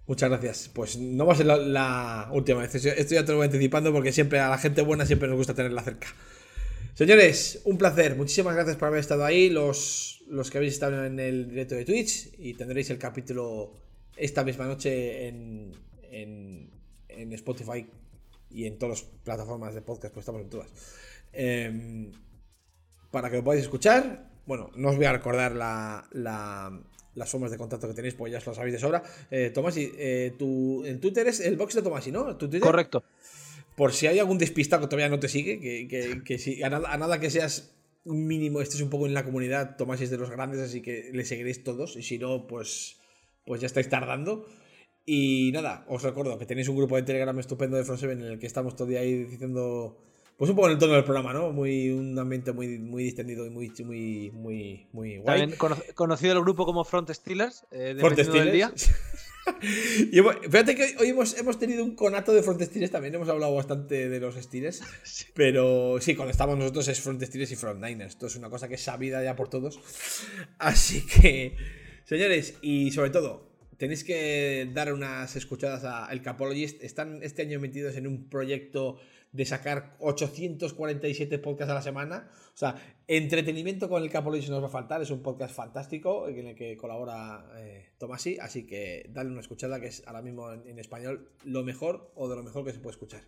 Speaker 1: Muchas gracias. Pues no va a ser la, la última vez. Esto ya te lo voy anticipando porque siempre a la gente buena siempre nos gusta tenerla cerca. Señores, un placer. Muchísimas gracias por haber estado ahí. Los, los que habéis estado en el directo de Twitch. Y tendréis el capítulo esta misma noche en, en, Spotify y en todas las plataformas de podcast, pues estamos en todas. Em, para que lo podáis escuchar. Bueno, no os voy a recordar la, las formas de contacto que tenéis, pues ya os lo sabéis de sobra. Eh, Tomasi, eh, tu, en Twitter es el box de Tomasi, ¿no?
Speaker 2: Correcto
Speaker 1: por si hay algún despistado que todavía no te sigue, que, que, si, a nada, que seas un mínimo, estés un poco en la comunidad, tomáis de los grandes, así que le seguiréis todos, y si no, pues, pues ya estáis tardando. Y nada, os recuerdo que tenéis un grupo de Telegram estupendo de Front7 en el que estamos todo día ahí diciendo, pues un poco en el tono del programa, ¿no? Muy, un ambiente muy, muy distendido y muy, muy, muy, muy guay.
Speaker 2: También conocido el grupo como Front Steelers, eh, Front Steelers. Del día.
Speaker 1: y fíjate que hoy hemos, hemos, tenido un conato de Front Steelers también, hemos hablado bastante de los Steelers, pero sí, cuando estamos nosotros es Front Steelers y Front Niners, esto es una cosa que es sabida ya por todos. Así que, señores, y sobre todo, tenéis que dar unas escuchadas a El Capologist, están este año metidos en un proyecto de sacar 847 podcasts a la semana. O sea, entretenimiento con el Capologist nos va a faltar. Es un podcast fantástico en el que colabora eh, Tomasi. Así que dale una escuchada que es ahora mismo en, español lo mejor o de lo mejor que se puede escuchar.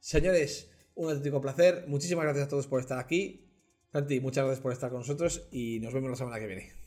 Speaker 1: Señores, un auténtico placer. Muchísimas gracias a todos por estar aquí. Santi, muchas gracias por estar con nosotros y nos vemos la semana que viene.